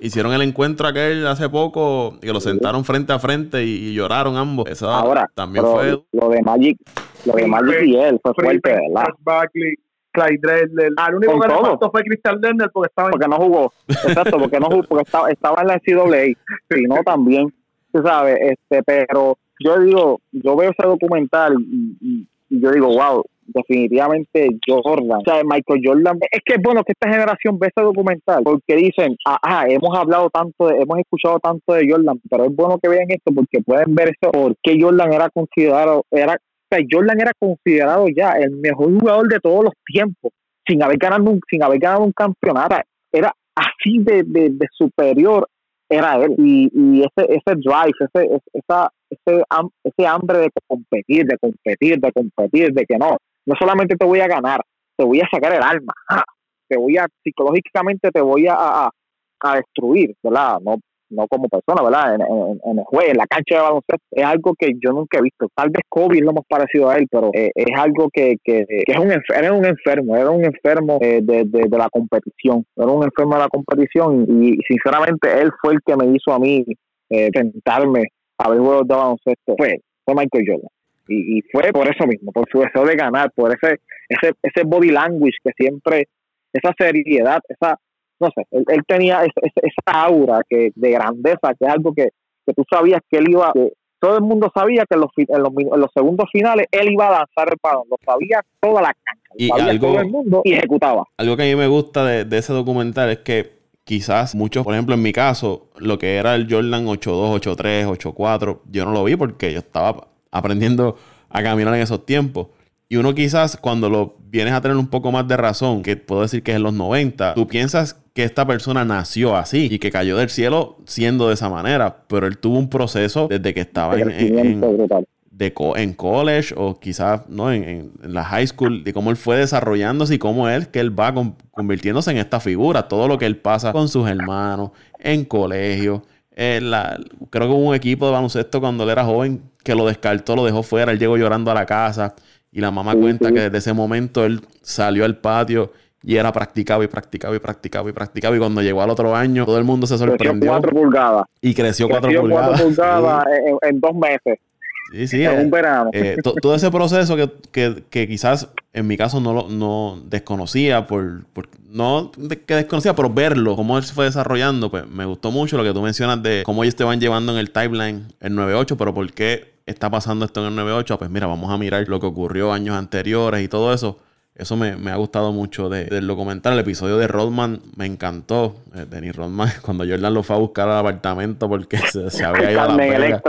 hicieron el encuentro aquel hace poco, que lo sentaron frente a frente y, lloraron ambos. Eso Ahora, también fue. Lo de Magic, lo de Magic y él fue fuerte, ¿verdad? Bagley, Clyde Drexler. Al único que le faltó fue Crystal Lerner porque estaba Porque no jugó. Exacto, porque no jugó, porque estaba, estaba en la NCAA. Si no, también. Tú sabes, este, pero yo digo, yo veo ese documental y, yo digo, wow, definitivamente Jordan, o sea, Michael Jordan, es que es bueno que esta generación ve ese documental, porque dicen, ah, hemos hablado tanto, hemos escuchado tanto de Jordan, pero es bueno que vean esto porque pueden ver eso, porque Jordan era considerado, era, o sea, Jordan era considerado ya el mejor jugador de todos los tiempos, sin haber ganado un, sin haber ganado un campeonato, era así de, de superior era él. Y, y ese, ese drive, ese, esa, ese, ese hambre de competir, de competir, de competir, de que no, no solamente te voy a ganar, te voy a sacar el alma, te voy a, psicológicamente te voy a, a, a destruir, ¿verdad? No, no como persona, ¿verdad? En, en, el juego, en la cancha de baloncesto, es algo que yo nunca he visto. Tal vez Kobe lo hemos parecido a él, pero eh, es algo que, que, es un, era un enfermo, era un enfermo eh, de, de, la competición, era un enfermo de la competición y, sinceramente él fue el que me hizo a mí eh, tentarme a ver juegos de baloncesto. Fue, fue Michael Jordan. Y, y, fue por eso mismo, por su deseo de ganar, por ese, ese, ese body language que siempre, esa seriedad, esa no sé, él, tenía esa, aura que de grandeza, que es algo que, tú sabías que él iba, que todo el mundo sabía que en los, en los, segundos finales él iba a lanzar el balón, lo sabía toda la cancha, y algo, todo el mundo y ejecutaba. Algo que a mí me gusta de, ese documental es que quizás muchos, por ejemplo, en mi caso, lo que era el Jordan 82, 83, 84, yo no lo vi porque yo estaba aprendiendo a caminar en esos tiempos. Y uno quizás cuando lo vienes a tener un poco más de razón, que puedo decir que es en los 90, tú piensas que esta persona nació así y que cayó del cielo siendo de esa manera, pero él tuvo un proceso desde que estaba en, en, de en college o quizás ¿no? En, la high school, de cómo él fue desarrollándose y cómo él, que él va convirtiéndose en esta figura, todo lo que él pasa con sus hermanos, en colegio. creo que hubo un equipo de baloncesto cuando él era joven que lo descartó, lo dejó fuera, él llegó llorando a la casa y la mamá cuenta que desde ese momento él salió al patio y era practicado y practicado y practicado y practicado. Y cuando llegó al otro año, todo el mundo se sorprendió. Creció cuatro pulgadas. Y creció, cuatro pulgadas. pulgadas en, dos meses. Sí, sí. En un eh, verano. Eh, todo ese proceso que, que, que, quizás en mi caso no, no desconocía, por, por no que desconocía, pero verlo, cómo él se fue desarrollando, pues me gustó mucho lo que tú mencionas de cómo ellos te van llevando en el timeline el 9-8, pero por qué está pasando esto en el 9-8. Pues mira, vamos a mirar lo que ocurrió años anteriores y todo eso Eso me, ha gustado mucho del documental. El episodio de Rodman me encantó. Eh, Dennis Rodman, cuando Jordan lo fue a buscar al apartamento porque se, había ido a Las Vegas.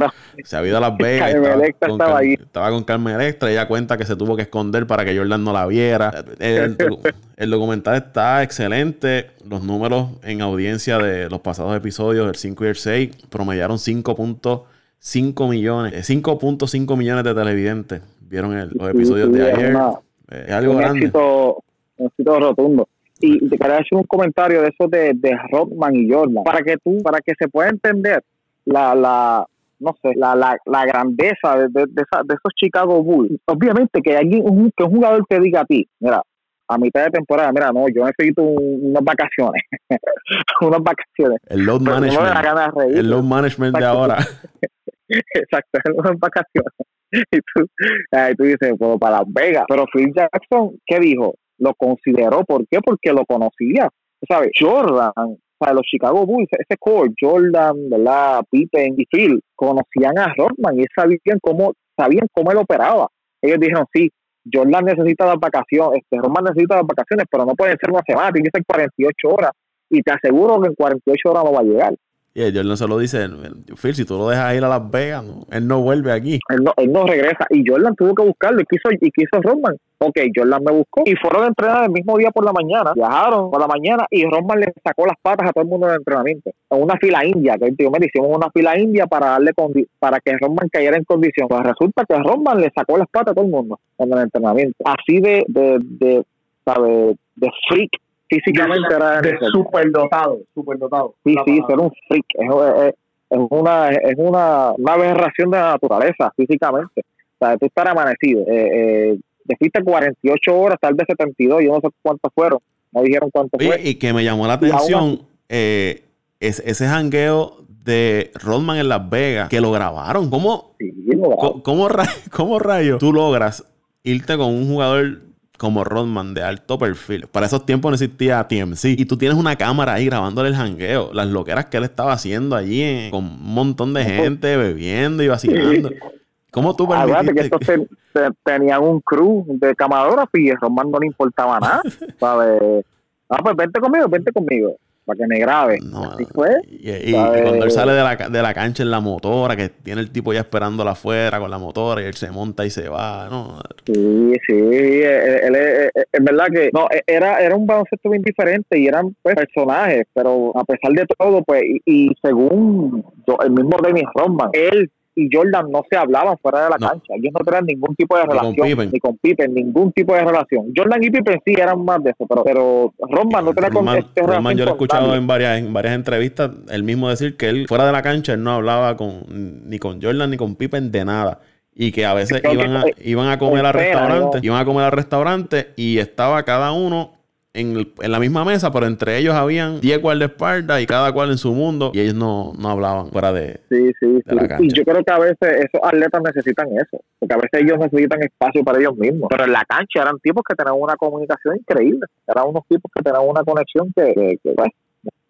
Se había ido a Las Vegas. estaba, con, estaba con Carmen Electra. Ella cuenta que se tuvo que esconder para que Jordan no la viera. El, documental está excelente. Los números en audiencia de los pasados episodios, el 5 y el 6, promediaron 5.5 millones, 5.5 millones de televidentes. Vieron los episodios de ayer. Es algo un Éxito, un éxito rotundo. Y te quería hacer un comentario de eso de, de Rodman y Jordan, para que tú, para que se pueda entender la, la no sé, la, la, la grandeza de, de, de, esos Chicago Bulls. Obviamente que hay un, que un jugador te diga a ti, mira, a mitad de temporada, mira, no, yo necesito unas vacaciones, unas vacaciones. El load management. el load management de ahora. Exacto, unas vacaciones. Y tú, tú dices, pues para Las Vegas. Pero Phil Jackson, ¿qué dijo? Lo consideró. ¿Por qué? Porque lo conocía. ¿Sabes? Jordan, para los Chicago Bulls, ese core, Jordan, ¿verdad? Pippen y Phil, conocían a Rodman y sabían cómo, sabían cómo él operaba. Ellos dijeron, sí, Jordan necesita las vacaciones, este, Rodman necesita las vacaciones, pero no pueden ser una semana, tiene que ser 48 horas. Y te aseguro que en 48 horas no va a llegar. Y Jordan se lo dice, Phil, si tú lo dejas ir a Las Vegas, él no vuelve aquí. Él no, él no regresa. Y Jordan tuvo que buscarlo y quiso, y quiso Rodman. Ok, Jordan me buscó. Y fueron a entrenar el mismo día por la mañana. Viajaron por la mañana y Rodman le sacó las patas a todo el mundo en el entrenamiento. En una fila india, que tío me hicimos una fila india para darle para que Rodman cayera en condición. Pues resulta que Rodman le sacó las patas a todo el mundo en el entrenamiento. Así de, de, de, ¿sabe? de freak físicamente era de superdotado, superdotado. Sí, sí, era un freak, es, una es una, una aberración de la naturaleza físicamente. O sea, tú estar amanecido, eh, eh, fuiste 48 horas, tal vez 72, yo no sé cuántas fueron, no dijeron cuántas fue. Y que me llamó la atención eh, es, ese jangueo de Rodman en Las Vegas, que lo grabaron. ¿Cómo, sí, lo ¿cómo, cómo rayos tú logras irte con un jugador como Rodman de alto perfil. Para esos tiempos no existía TMC. Y tú tienes una cámara ahí grabándole el jangueo. Las loqueras que él estaba haciendo allí con un montón de gente bebiendo y vacilando. ¿Cómo tú permitiste? que estos tenían un crew de camarógrafos y a Rodman no le importaba nada. ¿sabes? Ah, pues vente conmigo, vente conmigo para que me grabe. Así fue. Y, cuando él sale de la, de la, cancha en la motora, que tiene el tipo ya esperándola afuera con la motora y él se monta y se va. ¿no? Sí, sí. Él, es verdad que no, e, era, era un baloncesto bien diferente y eran pues, personajes, pero a pesar de todo, pues, y, según el mismo Dennis Rodman, él y Jordan no se hablaban fuera de la cancha. Ellos no tenían ningún tipo de relación. ni con Pippen, ningún tipo de relación. Jordan y Pippen sí eran más de eso, pero, pero Roman no tenía con este Roman yo lo he escuchado en varias, en varias entrevistas, él mismo decir que él fuera de la cancha él no hablaba con ni con Jordan ni con Pippen de nada. Y que a veces iban a, iban a comer al restaurante, iban a comer al restaurante y estaba cada uno en, la misma mesa, pero entre ellos habían 10 guardaespaldas y cada cual en su mundo y ellos no, no hablaban fuera de, sí, sí, sí. Y yo creo que a veces esos atletas necesitan eso, porque a veces ellos necesitan espacio para ellos mismos. Pero en la cancha eran tipos que tenían una comunicación increíble, eran unos tipos que tenían una conexión que, que, pues,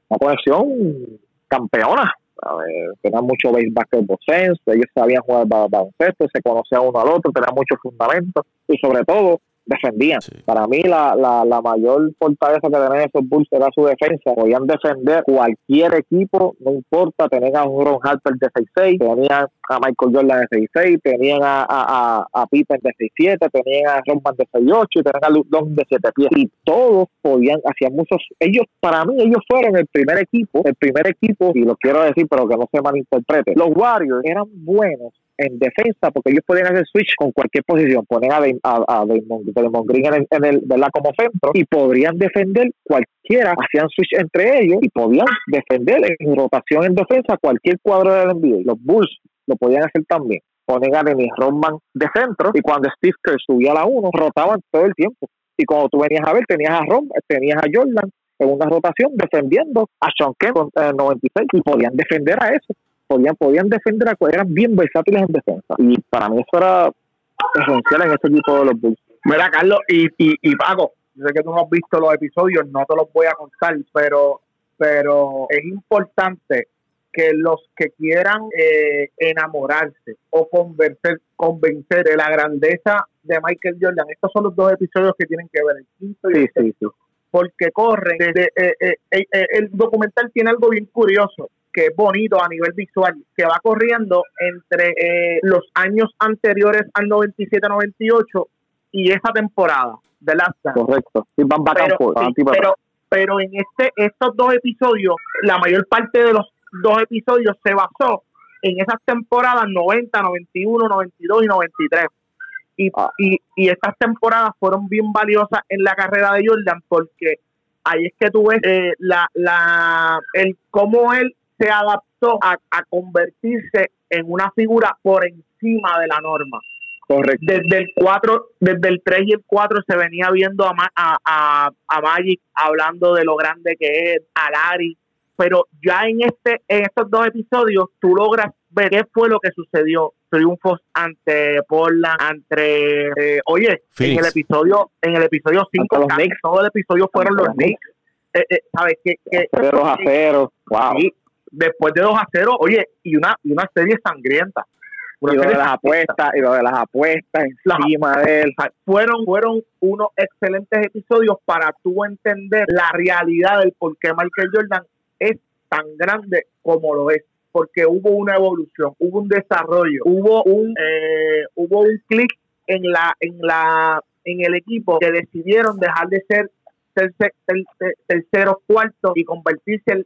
una conexión campeona. Tenían mucho baseball sense, ellos sabían jugar baloncesto, se conocían uno al otro, tenían muchos fundamentos y sobre todo defendían. Para mí la, la, la, mayor fortaleza que tenían esos Bulls era su defensa. Podían defender cualquier equipo, no importa, tenían a Ron Harper de 6'6, tenían a Michael Jordan de 6'6, tenían a, a, a, Pippen de 6'7, tenían a Roman de 6'8 y tenían a Luke Long de 7 pies. Y todos podían, hacían muchos, ellos, para mí, ellos fueron el primer equipo, el primer equipo, y lo quiero decir, pero que no se malinterprete, los Warriors eran buenos en defensa porque ellos podían hacer switch con cualquier posición, poner a, a, a Damon, Green en el, en el como centro y podrían defender cualquiera, hacían switch entre ellos y podían defender en rotación en defensa cualquier cuadro del NBA. Los Bulls lo podían hacer también. Ponen a Dennis Rodman de centro y cuando Steve Kerr subía a la 1, rotaban todo el tiempo. Y cuando tú venías a ver, tenías a Ron, tenías a Jordan en una rotación defendiendo a Sean Kemp con el 96 y podían defender a eso podían, podían defender a eran bien versátiles en defensa. Y para mí eso era esencial en este equipo de los Bulls. Mira, Carlos, y, y, y Paco, yo sé que tú no has visto los episodios, no te los voy a contar, pero, pero es importante que los que quieran eh, enamorarse o convencer, convencer de la grandeza de Michael Jordan, estos son los dos episodios que tienen que ver, el quinto y el sexto, porque corren. Desde, eh, eh, el documental tiene algo bien curioso que es bonito a nivel visual, que va corriendo entre los años anteriores al 97-98 y esa temporada de Last Correcto. van pero, pero, en este estos dos episodios, la mayor parte de los dos episodios se basó en esas temporadas 90, 91, 92 y 93. Y, ah. y, y estas temporadas fueron bien valiosas en la carrera de Jordan porque ahí es que tú ves eh, la, la, el cómo él se adaptó a, a convertirse en una figura por encima de la norma. Correcto. Desde el 4, desde el 3 y el 4 se venía viendo a, a, a, Magic hablando de lo grande que es, a Larry, pero ya en este en estos dos episodios tú logras ver qué fue lo que sucedió. Triunfos ante Portland ante eh, oye en el episodio en el episodio 5 todo el episodio fueron los Knicks. Eh, eh, sabes que, que de 2 a 0 wow después de 2 a 0 oye y una y una serie sangrienta y lo de las apuestas, y lo de las apuestas encima de él. Fueron, fueron unos excelentes episodios para tú entender la realidad del por qué Michael Jordan es tan grande como lo es porque hubo una evolución, hubo un desarrollo, hubo un eh, hubo un clic en la en la en el equipo que decidieron dejar de ser tercer, terceros cuartos y convertirse en,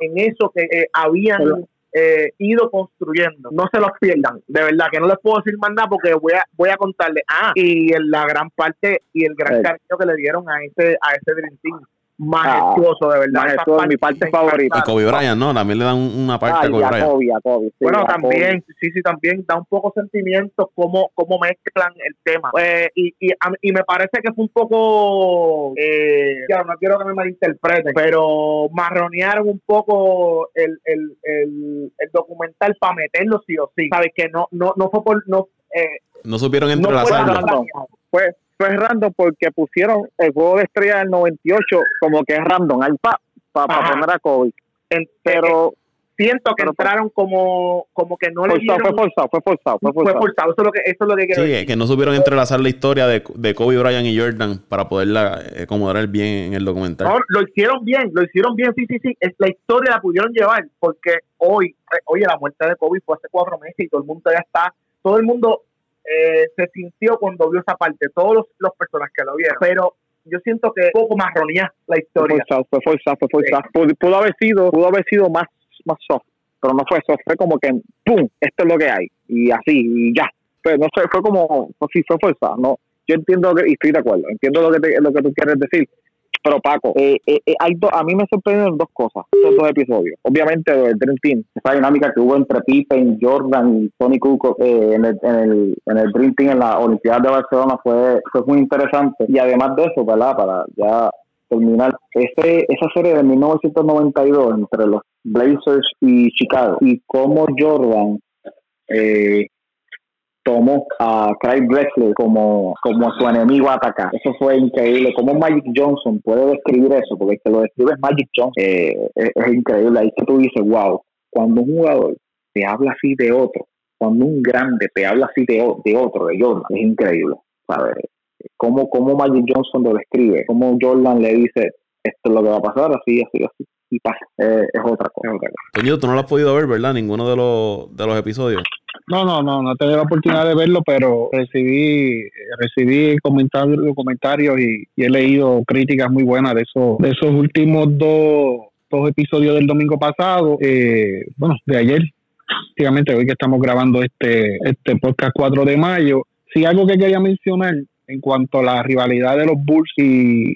en eso que eh, habían eh, ido construyendo. No se los pierdan, de verdad que no les puedo decir más nada porque voy a voy a contarle. Ah, y la gran parte y el gran cariño que le dieron a ese a ese Dream Team majestuoso, de verdad. Majestuoso, mi parte favorita. Y Kobe Bryant, ¿no? También le dan una parte a Kobe Bryant. bueno, también, sí, sí, también da un poco sentimiento cómo, cómo mezclan el tema. Pues, y, y, y, me parece que fue un poco, eh, no quiero que me malinterpreten, pero marronearon un poco el, el, el, el documental para meterlo sí o sí. ¿Sabes? Que no, no, no fue por... No, eh, no supieron entrelazarlo. No fue, fue random porque pusieron el juego de estrella del 98 como que es random, al pa, para poner a Kobe. pero eh, siento que entraron como como que no le dieron... fue forzado fue forzado fue forzado, fue forzado. Eso, es lo que, eso es lo que quiero sí, decir. que no supieron entrelazar la historia de, de Kobe Bryant y Jordan para poderla eh, acomodar bien en el documental no, lo hicieron bien lo hicieron bien sí sí sí es, la historia la pudieron llevar porque hoy eh, oye la muerte de Kobe fue hace cuatro meses y todo el mundo ya está todo el mundo eh, se sintió cuando vio esa parte, todos los, los personas que lo vieron, pero yo siento que un poco marronía la historia. Fue forzado, fue forzado, Pudo, haber sido, pudo haber sido más, más soft, pero no fue soft, fue como que ¡pum! Esto es lo que hay, y así, y ya. Pero no sé, fue como, sí, fue forzado, no. Yo entiendo que, y estoy de acuerdo, entiendo lo que, lo que tú quieres decir, pero Paco, eh, eh, eh, hay a mí me sorprendieron dos cosas, estos dos episodios. Obviamente el Dream Team, esa dinámica que hubo entre Pippen, Jordan y Tony Cook en, el, en, el, en el Dream Team en la Olimpiada de Barcelona fue, fue muy interesante. Y además de eso, ¿verdad? Para ya terminar, ese, esa serie de 1992 entre los Blazers y Chicago y cómo Jordan eh, tomó a Craig Drexler como, como su enemigo a atacar. Eso fue increíble. Cómo Magic Johnson puede describir eso, porque el que lo describe es Magic Johnson. Eh, es, increíble. Ahí que tú dices, wow, cuando un jugador te habla así de otro, cuando un grande te habla así de, otro, de Jordan, es increíble. ¿sabes? Cómo, cómo Magic Johnson lo describe, cómo Jordan le dice, esto es lo que va a pasar, así, así, así. Y pasa, eh, es otra cosa. Coño, tú no lo has podido ver, ¿verdad? Ninguno de los, de los episodios. No, no, no, no tenido la oportunidad de verlo, pero recibí recibí comentarios, comentarios y, he leído críticas muy buenas de esos, de esos últimos dos, dos episodios del domingo pasado, eh, bueno, de ayer, prácticamente hoy que estamos grabando este, este podcast 4 de mayo. Sí, algo que quería mencionar en cuanto a la rivalidad de los Bulls y,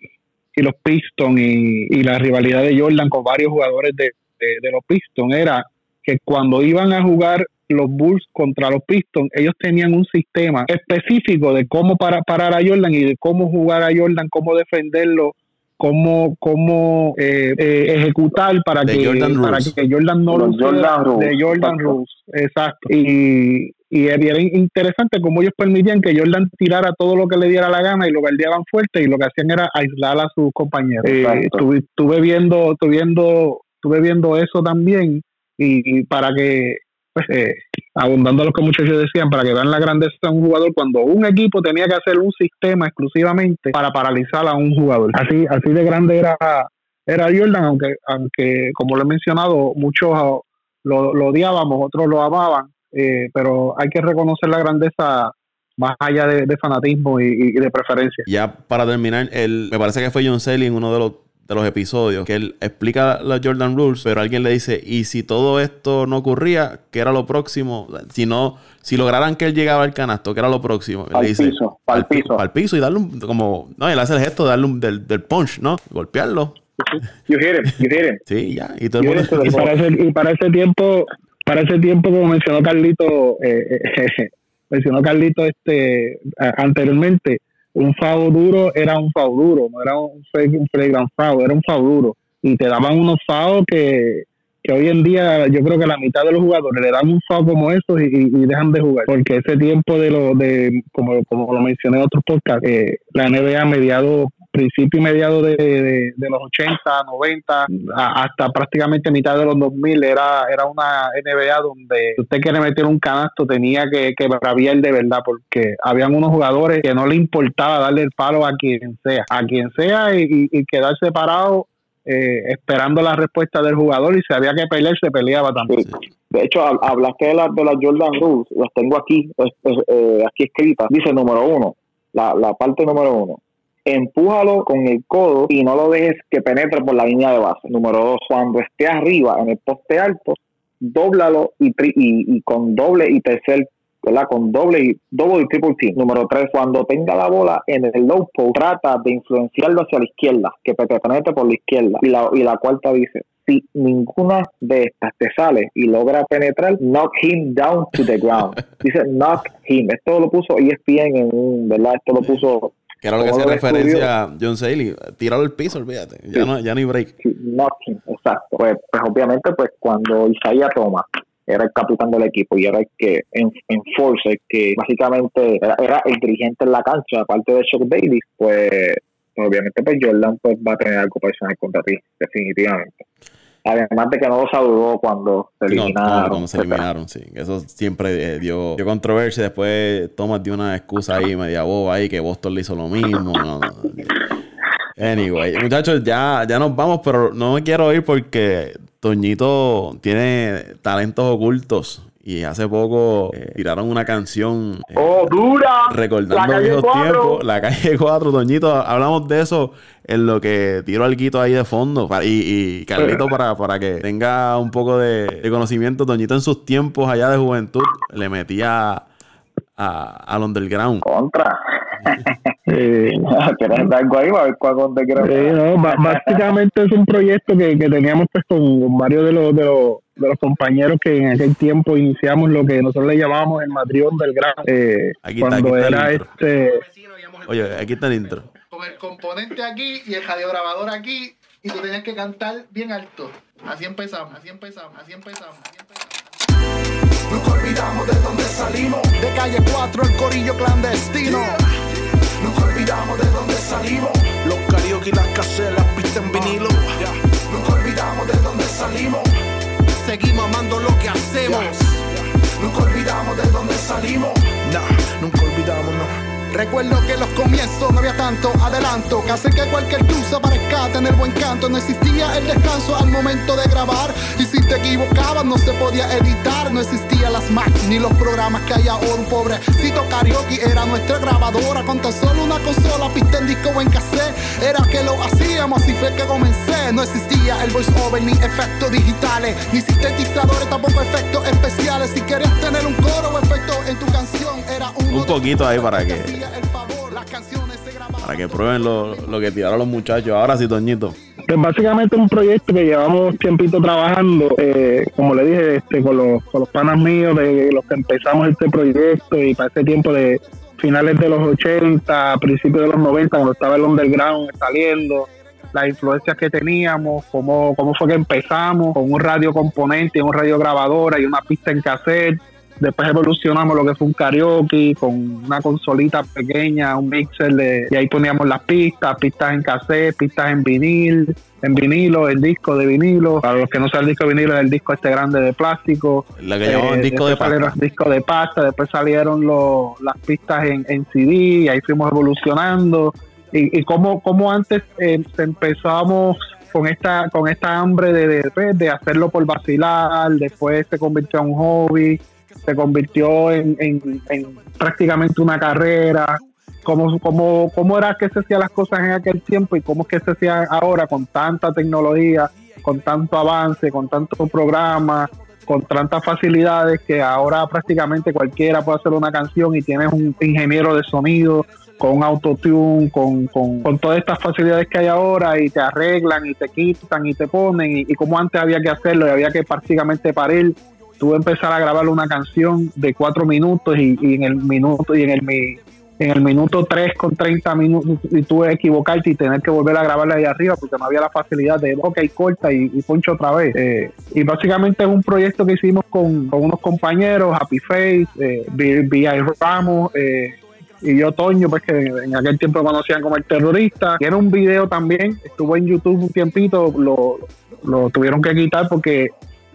y los Pistons y, y, la rivalidad de Jordan con varios jugadores de, de los Pistons era que cuando iban a jugar los Bulls contra los Pistons, ellos tenían un sistema específico de cómo para, parar a Jordan y de cómo jugar a Jordan, cómo defenderlo, cómo, cómo eh, eh, ejecutar para que, para que Jordan no lo Jordan de Jordan Rules, exacto. Y, y era interesante cómo ellos permitían que Jordan tirara todo lo que le diera la gana y lo guardiaban fuerte y lo que hacían era aislar a sus compañeros. Eh, estuve, viendo, estuve viendo, estuve viendo eso también Y, para que, pues, eh, abundando lo que muchachos decían, para que vean la grandeza de un jugador, cuando un equipo tenía que hacer un sistema exclusivamente para paralizar a un jugador. Así, así de grande era, era Jordan, aunque, aunque como lo he mencionado, muchos lo, lo odiábamos, otros lo amaban, eh, pero hay que reconocer la grandeza más allá de, fanatismo y, de preferencia. Ya para terminar, el, me parece que fue John Selly en uno de los de los episodios, que él explica las Jordan Rules, pero alguien le dice, y si todo esto no ocurría, ¿qué era lo próximo? Si no, si lograran que él llegaba al canasto, ¿qué era lo próximo? Al piso, al piso. Al piso y darle un, como, no, él hace el gesto de darle un, del, del punch, ¿no? Golpearlo. You hit him, you hit him. Sí, ya. Y, todo el mundo... y, para ese, y para ese tiempo, para ese tiempo, como mencionó Carlito, eh, eh, mencionó Carlito este anteriormente, un FAO duro era un FAO duro, no era un, un FAO, era un FAO duro. Y te daban unos FAO que, que hoy en día yo creo que la mitad de los jugadores le dan un FAO como esos y, dejan de jugar. Porque ese tiempo de lo de, como, como lo mencioné en otros podcasts, eh, la NBA a mediados principio y mediado de, los 80, 90, hasta prácticamente mitad de los 2000, era, era una NBA donde usted quiere meter un canasto tenía que, que el de verdad, porque habían unos jugadores que no le importaba darle el palo a quien sea, a quien sea y, quedarse parado eh, esperando la respuesta del jugador y si había que pelear, se peleaba también. De hecho, hablaste de las de la Jordan Rules, las tengo aquí, eh, aquí escritas. Dice número uno, la, la parte número uno empújalo con el codo y no lo dejes que penetre por la línea de base. Número dos, cuando esté arriba en el poste alto, dóblalo y, y, con doble y tercer ¿verdad? Con doble y doble y triple team. Número tres, cuando tenga la bola en el low post, trata de influenciarlo hacia la izquierda, que penetre por la izquierda. Y la, y la cuarta dice, si ninguna de estas te sale y logra penetrar, knock him down to the ground. Dice knock him. Esto lo puso ESPN en un, ¿verdad? Esto lo puso que era lo que hacía referencia a John Saley. Tíralo al piso, olvídate. Ya, no, ya no hay break. Sí, exacto. Pues, pues, obviamente, pues cuando Isaiah Thomas era el capitán del equipo y era el que en, enforce, que básicamente era, el dirigente en la cancha, aparte de Chuck Davis, pues, pues obviamente pues Jordan pues va a tener algo personal contra ti, definitivamente. Además de que no lo saludó cuando se eliminaron. No, cuando se eliminaron, sí. Eso siempre eh, dio, dio, controversia. Después Thomas dio una excusa ahí, media boba ahí, que Boston le hizo lo mismo. Anyway, muchachos, ya, ya nos vamos, pero no me quiero ir porque Toñito tiene talentos ocultos. Y hace poco eh, tiraron una canción. Eh, ¡Oh, dura! Recordando viejos tiempos. La calle 4, Toñito. Hablamos de eso en lo que tiro algo ahí de fondo. y, y Carlito, para, para que tenga un poco de, conocimiento, Toñito en sus tiempos allá de juventud le metía a, al underground. Contra. Eh, algo ahí? básicamente es un proyecto que, que teníamos pues con, varios de los, de los de los compañeros que en aquel tiempo iniciamos lo que nosotros le llamábamos el matrión del gran. Eh, cuando era este oye aquí está el intro. Con el componente aquí y el radiograbador aquí y tú tenías que cantar bien alto. Así empezamos así empezamos así empezamos así empezamos. Nunca olvidamos de dónde salimos. De calle 4 el corillo clandestino. nunca olvidamos de dónde salimos los karaoke y las caseras las pistas en vinilo nunca olvidamos de dónde salimos seguimos amando lo que hacemos. Nunca olvidamos de dónde salimos. Nah, nunca olvidamos, no. Recuerdo que en los comienzos no había tanto adelanto que hace que cualquier tusa parezca tener buen canto. No existía el descanso al momento de grabar y si te equivocabas no se podía editar. No existían las máquinas ni los programas que hay ahora. Un pobrecito karaoke era nuestra grabadora con tan solo una consola, pista en disco o en cassette. Era que lo hacíamos y fue que comencé. No existía el voice over ni efectos digitales, ni sintetizadores, tampoco efectos especiales. Si querías tener un coro o efecto en tu canción, era un, un poquito ahí para que para que prueben lo, que tiraron los muchachos. Ahora sí, Toñito. Pues básicamente un proyecto que llevamos tiempito trabajando, eh, como le dije, este, con, los, con los panas míos, de los que empezamos este proyecto y para ese tiempo de finales de los 80, principios de los 90, cuando estaba el underground saliendo, las influencias que teníamos, cómo, cómo fue que empezamos con un radio componente, un radio grabadora y una pista en cassette Después evolucionamos lo que fue un karaoke con una consolita pequeña, un mixer de, y ahí poníamos las pistas, pistas en cassette, pistas en vinil, en vinilo, el disco de vinilo. Para los que no saben el disco de vinilo, es el disco este grande de plástico. La que llamaban Eh, disco de pasta. disco de pasta, después salieron los- las pistas en, en CD, y ahí fuimos evolucionando. Y, y como, como antes eh, empezamos con esta con esta hambre de, de, pues, de hacerlo por vacilar, después se convirtió en un hobby, se convirtió en, en- en prácticamente una carrera. Cómo, cómo, cómo era que se hacían las cosas en aquel tiempo y cómo es que se hacían ahora con tanta tecnología, con tanto avance, con tanto programa, con tantas facilidades que ahora prácticamente cualquiera puede hacer una canción y tienes un ingeniero de sonido con un autotune, con, con, con todas estas facilidades que hay ahora y te arreglan y te quitan y te ponen y, y como antes había que hacerlo y había que prácticamente parir tú empezar a grabar una canción de cuatro minutos y, en el minuto y en el en el minuto 3 con 30 minutos y tú equivocarte y tener que volver a grabarla ahí arriba porque no había la facilidad de ok corta y, y poncho otra vez Eh, y básicamente es un proyecto que hicimos con, unos compañeros Happy Face, eh, B.I. Ramos eh, y yo Toño, pues que en aquel tiempo conocían como el terrorista. Tiene un video también, estuvo en YouTube un tiempito, lo, lo tuvieron que quitar porque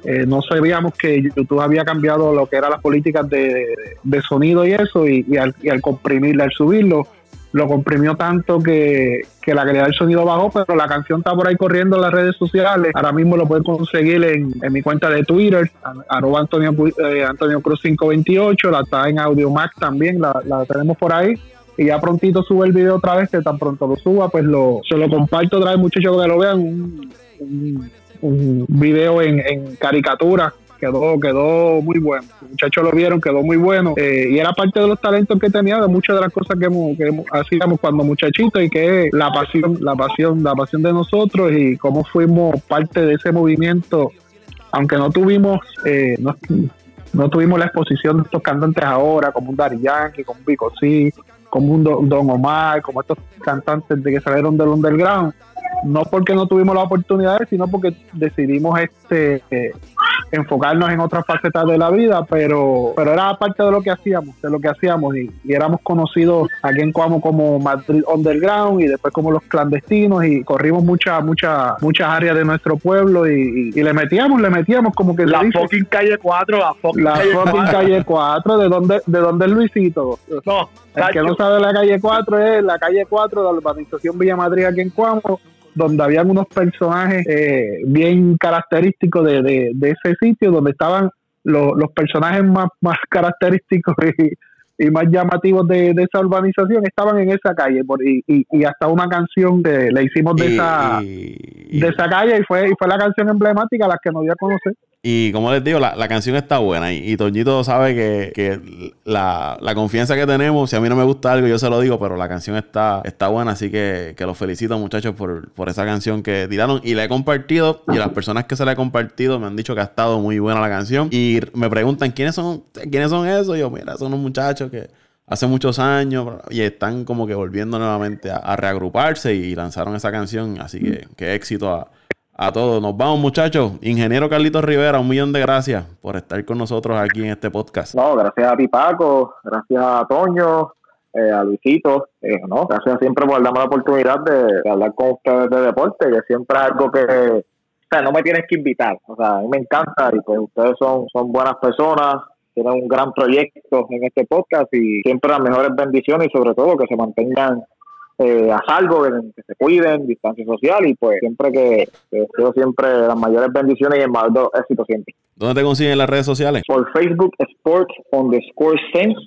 eh, no sabíamos que YouTube había cambiado lo que eran las políticas de, de sonido y eso, y, al, y al comprimirlo, al subirlo, lo comprimió tanto que, que la calidad del sonido bajó, pero la canción está por ahí corriendo en las redes sociales. Ahora mismo lo pueden conseguir en, en mi cuenta de Twitter, arroba Antonio, eh, Antonio Cruz 528, la está en Audio Mac también, la, la tenemos por ahí. Y ya prontito sube el video otra vez, que tan pronto lo suba, pues lo, se lo comparto otra vez, muchachos, que lo vean. Un, un, un video en, en caricatura quedó quedó muy bueno. Los muchachos lo vieron, quedó muy bueno. Eh, y era parte de los talentos que tenía, de muchas de las cosas que, que hacíamos cuando muchachitos y que la pasión, la pasión, la pasión de nosotros y cómo fuimos parte de ese movimiento, aunque no tuvimos, eh, no, no tuvimos la exposición de estos cantantes ahora, como un Daddy Yankee, como un Vico C, como un Don Omar, como estos cantantes de que salieron del underground. No porque no tuvimos las oportunidades, sino porque decidimos este eh, enfocarnos en otras facetas de la vida, pero, pero era parte de lo que hacíamos, de lo que hacíamos, y, y éramos conocidos aquí en Coamo como Madrid Underground y después como los clandestinos, y corrimos muchas, muchas, muchas áreas de nuestro pueblo y, y- y le metíamos, le metíamos como que se La dice, fucking calle 4, la fucking la calle fucking 4. calle 4, ¿de dónde, de dónde es Luisito? No, El que no sabe la calle 4 es la calle 4 de la urbanización Villa Madrid aquí en Cuamo, donde habían unos personajes eh, bien característicos de, de- de ese sitio, donde estaban los, los personajes más, más característicos y, y más llamativos de, de esa urbanización, estaban en esa calle. por- y, y- y hasta una canción que le hicimos de, esa, de esa calle y fue, y fue la canción emblemática la que nos dio a conocer. Y como les digo, la, la canción está buena. Y, y Toñito sabe que, que la, la confianza que tenemos, si a mí no me gusta algo, yo se lo digo, pero la canción está, está buena. Así que, que los felicito, muchachos, por, por esa canción que tiraron. Y la he compartido. Y las personas que se la he compartido me han dicho que ha estado muy buena la canción. Y me preguntan, ¿quiénes son, quiénes son esos? Y yo, mira, son unos muchachos que hace muchos años y están como que volviendo nuevamente a, a reagruparse y lanzaron esa canción. Así que, qué éxito a, a todos. Nos vamos, muchachos. Ingeniero Carlitos Rivera, un millón de gracias por estar con nosotros aquí en este podcast. No, gracias a ti, Paco, gracias a Toño, eh, a Luisito, eh, no, gracias siempre por darme la oportunidad de, hablar con ustedes de deporte, que siempre es algo que, o sea, no me tienes que invitar, o sea, a mí me encanta y pues ustedes son, son buenas personas, tienen un gran proyecto en este podcast y siempre las mejores bendiciones y sobre todo que se mantengan eh, a salvo, que, que se cuiden, distancia social y pues siempre que, que deseo siempre las mayores bendiciones y el mayor éxito siempre ¿Dónde te consiguen en las redes sociales? por Facebook Sport underscore Sense,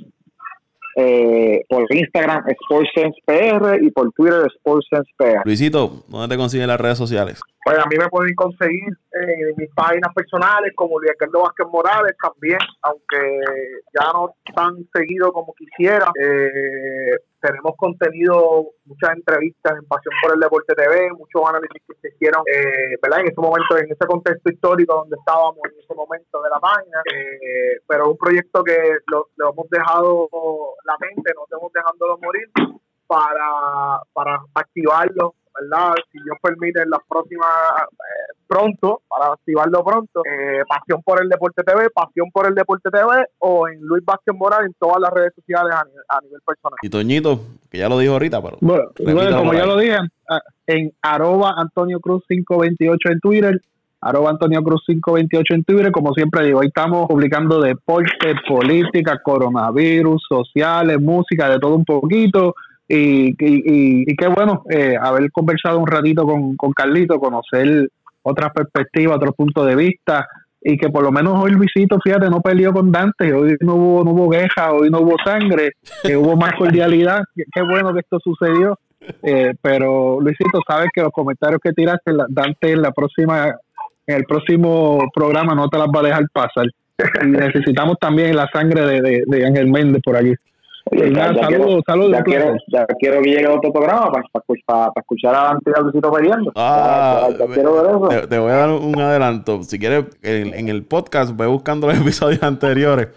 eh, por Instagram Sport Sense PR y por Twitter Sport Sense PR. Luisito, ¿dónde te consiguen en las redes sociales? Pues a mí me pueden conseguir en mis páginas personales como Luis Carlos Vázquez Morales también, aunque ya no tan seguido como quisiera. Eh, tenemos contenido, muchas entrevistas en Pasión por el Deporte TV, muchos análisis que se hicieron, eh, ¿verdad? En ese momento, en ese contexto histórico donde estábamos en ese momento de la página. Eh, pero es un proyecto que lo, hemos dejado latente, no estamos dejándolo morir para, para activarlo, ¿verdad? Si Dios permite, en las próximas eh, pronto, para activarlo pronto, eh, Pasión por el Deporte TV, Pasión por el Deporte TV o en Luis Vázquez Moral en todas las redes sociales a nivel, personal. Y Toñito, que ya lo dijo ahorita, pero... Bueno, como ya lo dije, en arroba Antonio Cruz 528 en Twitter, arroba Antonio Cruz 528 en Twitter, como siempre digo, ahí estamos publicando deporte, política, coronavirus, sociales, música, de todo un poquito. Y, y, qué bueno eh, haber conversado un ratito con, con Carlito, conocer otras perspectivas, otros puntos de vista y que por lo menos hoy Luisito, fíjate, no peleó con Dante, hoy no hubo, no hubo queja, hoy no hubo sangre, que hubo más cordialidad, qué bueno que esto sucedió, eh, pero Luisito, sabes que los comentarios que tiraste, Dante en la próxima, en el próximo programa no te las va a dejar pasar, y necesitamos también la sangre de, de, de Ángel Méndez por allí saludos, saludos. Ya, quiero, ya quiero que llegue otro programa para, para, escuchar a Dante Luisito peleando. Ah, Te, voy a dar un adelanto. Si quieres, en, el podcast, voy buscando los episodios anteriores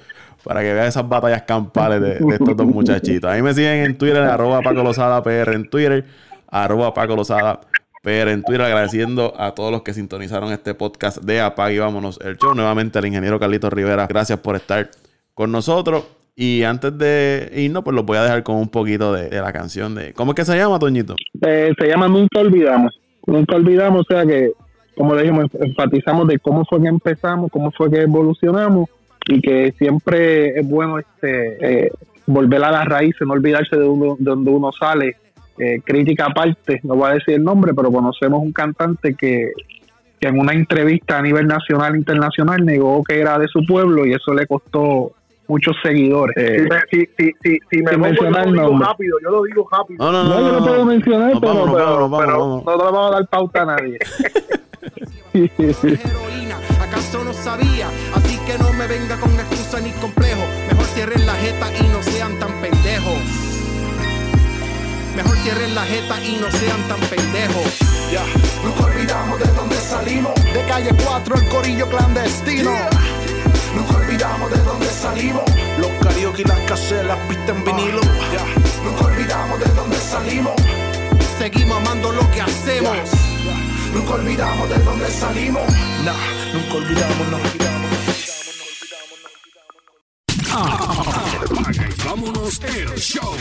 para que veas esas batallas campales de, estos dos muchachitos. Ahí me siguen en Twitter, arroba Paco Lozada PR en Twitter, arroba Paco Lozada PR en Twitter, agradeciendo a todos los que sintonizaron este podcast de Apague y Vámonos el Show. Nuevamente al ingeniero Carlito Rivera, gracias por estar con nosotros. Y antes de irnos, pues lo voy a dejar con un poquito de, la canción de... ¿Cómo es que se llama, Toñito? Eh, se llama Nunca Olvidamos. Nunca Olvidamos, o sea que, como le dijimos, enfatizamos de cómo fue que empezamos, cómo fue que evolucionamos y que siempre es bueno este eh, volver a las raíces, no olvidarse de, uno, de donde uno sale. Eh, crítica aparte, no voy a decir el nombre, pero conocemos un cantante que, que en una entrevista a nivel nacional e internacional negó que era de su pueblo y eso le costó muchos seguidores. Eh, si, si, si, si, me mencionar yo lo digo rápido, yo lo digo rápido. No, no, no, yo no, puedo mencionar, pero, pero, pero no le vamos a dar pauta a nadie. ¿Acaso no sabía? Así que no me venga con excusa ni complejo. Mejor cierren la jeta y no sean tan pendejos. Mejor cierren la jeta y no sean tan pendejos. Ya, nunca olvidamos de dónde salimos. De calle 4, el corillo clandestino. Nunca olvidamos de dónde salimos. Los karaoke y las caseras visten vinilo. Nunca olvidamos de dónde salimos. Seguimos amando lo que hacemos. Nunca olvidamos de dónde salimos. Nah, nunca olvidamos, no olvidamos, olvidamos, no olvidamos. Ah, vámonos el show.